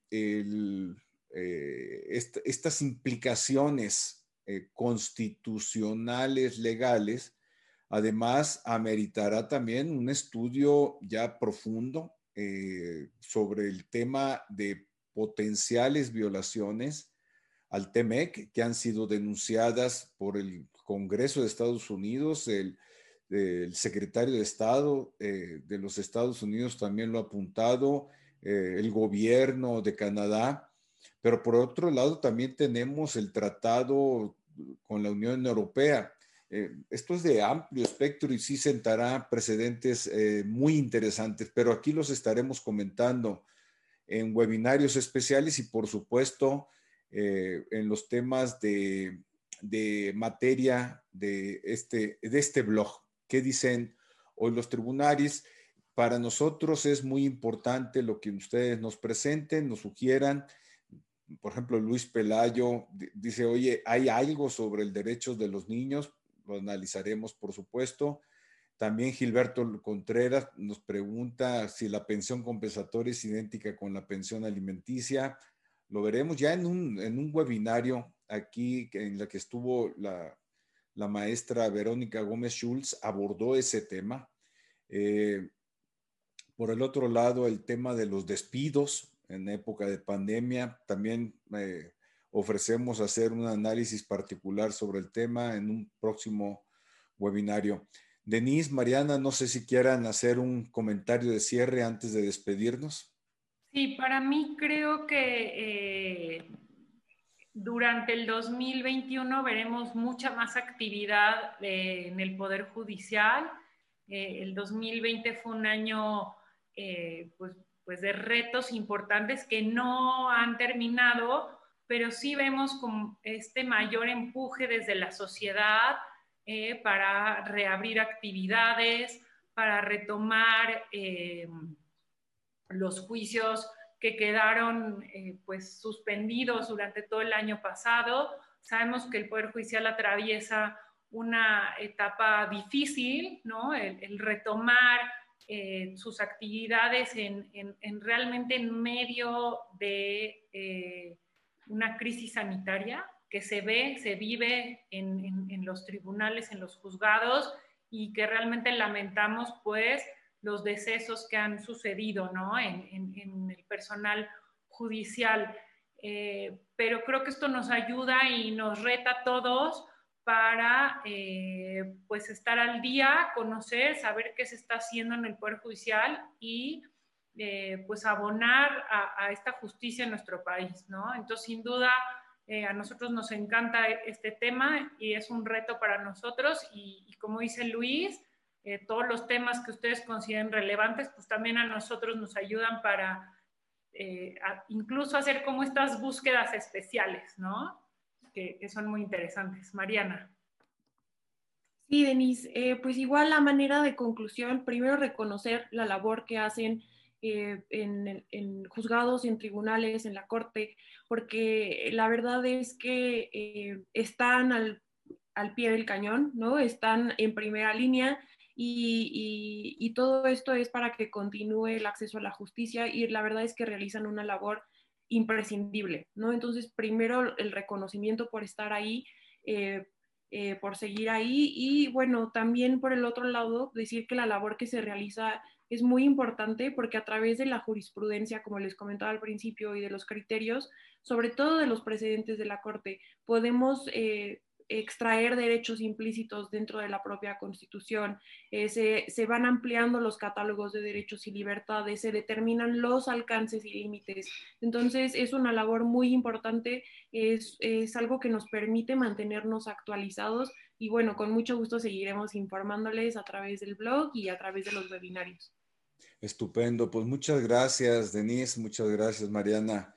estas implicaciones eh, constitucionales legales, además ameritará también un estudio ya profundo eh, sobre el tema de potenciales violaciones al TEMEC que han sido denunciadas por el Congreso de Estados Unidos, el, secretario de Estado eh, de los Estados Unidos también lo ha apuntado, el gobierno de Canadá, pero por otro lado también tenemos el tratado con la Unión Europea. Eh, esto es de amplio espectro y sí sentará precedentes eh, muy interesantes, pero aquí los estaremos comentando en webinarios especiales y por supuesto eh, en los temas de, de, materia de este, de este blog. ¿Qué dicen hoy los tribunales? Para nosotros es muy importante lo que ustedes nos presenten, nos sugieran por ejemplo, Luis Pelayo dice, oye, ¿hay algo sobre el derecho de los niños? Lo analizaremos, por supuesto. También Gilberto Contreras nos pregunta si la pensión compensatoria es idéntica con la pensión alimenticia. Lo veremos ya en un, en un webinario aquí en la que estuvo la, la maestra Verónica Gómez Schultz, abordó ese tema. Eh, por el otro lado, el tema de los despidos, en época de pandemia. También eh, ofrecemos hacer un análisis particular sobre el tema en un próximo webinario. Denise, Mariana, no sé si quieran hacer un comentario de cierre antes de despedirnos. Sí, para mí creo que eh, durante el 2021 veremos mucha más actividad eh, en el Poder Judicial. el 2020 fue un año pues, pues de retos importantes que no han terminado, pero sí vemos como este mayor empuje desde la sociedad eh, para reabrir actividades, para retomar eh, los juicios que quedaron eh, pues suspendidos durante todo el año pasado. Sabemos que el Poder Judicial atraviesa una etapa difícil, ¿no? el retomar eh, sus actividades en, realmente en medio de eh, una crisis sanitaria que se ve, se vive en, los tribunales, en los juzgados y que realmente lamentamos pues los decesos que han sucedido ¿no? en, el personal judicial. Eh, pero creo que esto nos ayuda y nos reta a todos para eh, pues estar al día, conocer, saber qué se está haciendo en el Poder Judicial y eh, pues abonar a, esta justicia en nuestro país, ¿no? Entonces, sin duda, eh, a nosotros nos encanta este tema y es un reto para nosotros y, como dice Luis, todos los temas que ustedes consideren relevantes, pues también a nosotros nos ayudan para incluso hacer como estas búsquedas especiales, ¿no? Que, son muy interesantes. Mariana. Sí, Denise, pues igual la manera de conclusión, primero reconocer la labor que hacen eh, en, juzgados, en tribunales, en la corte, porque la verdad es que eh, están al, pie del cañón, ¿no? Están en primera línea y, y, todo esto es para que continúe el acceso a la justicia y la verdad es que realizan una labor imprescindible, ¿no? Entonces, primero el reconocimiento por estar ahí. Eh, por seguir ahí y bueno, también por el otro lado, decir que la labor que se realiza es muy importante porque a través de la jurisprudencia, como les comentaba al principio, y de los criterios, sobre todo de los precedentes de la Corte, podemos eh, extraer derechos implícitos dentro de la propia Constitución, eh, se, van ampliando los catálogos de derechos y libertades, se determinan los alcances y límites. Entonces, es una labor muy importante, es, es algo que nos permite mantenernos actualizados y bueno, con mucho gusto seguiremos informándoles a través del blog y a través de los webinarios. Estupendo. Pues muchas gracias, Denise. Muchas gracias, Mariana,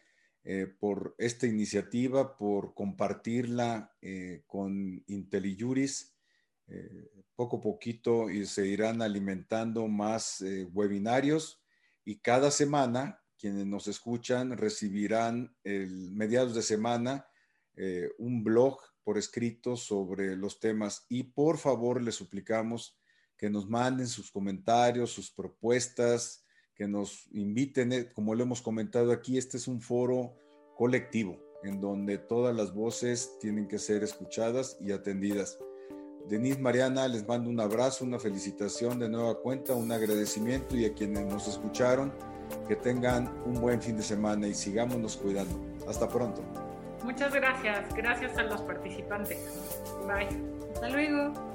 eh, por esta iniciativa, por compartirla eh, con IntelliJuris. Eh, poco a poquito y se irán alimentando más webinarios y cada semana quienes nos escuchan recibirán el mediados de semana un blog por escrito sobre los temas y por favor les suplicamos que nos manden sus comentarios, sus propuestas, que nos inviten, eh, como lo hemos comentado aquí, este es un foro colectivo en donde todas las voces tienen que ser escuchadas y atendidas. Denise Mariana, les mando un abrazo, una felicitación de nueva cuenta, un agradecimiento y a quienes nos escucharon, que tengan un buen fin de semana y sigámonos cuidando. Hasta pronto. Muchas gracias. Gracias a los participantes. Bye. Hasta luego.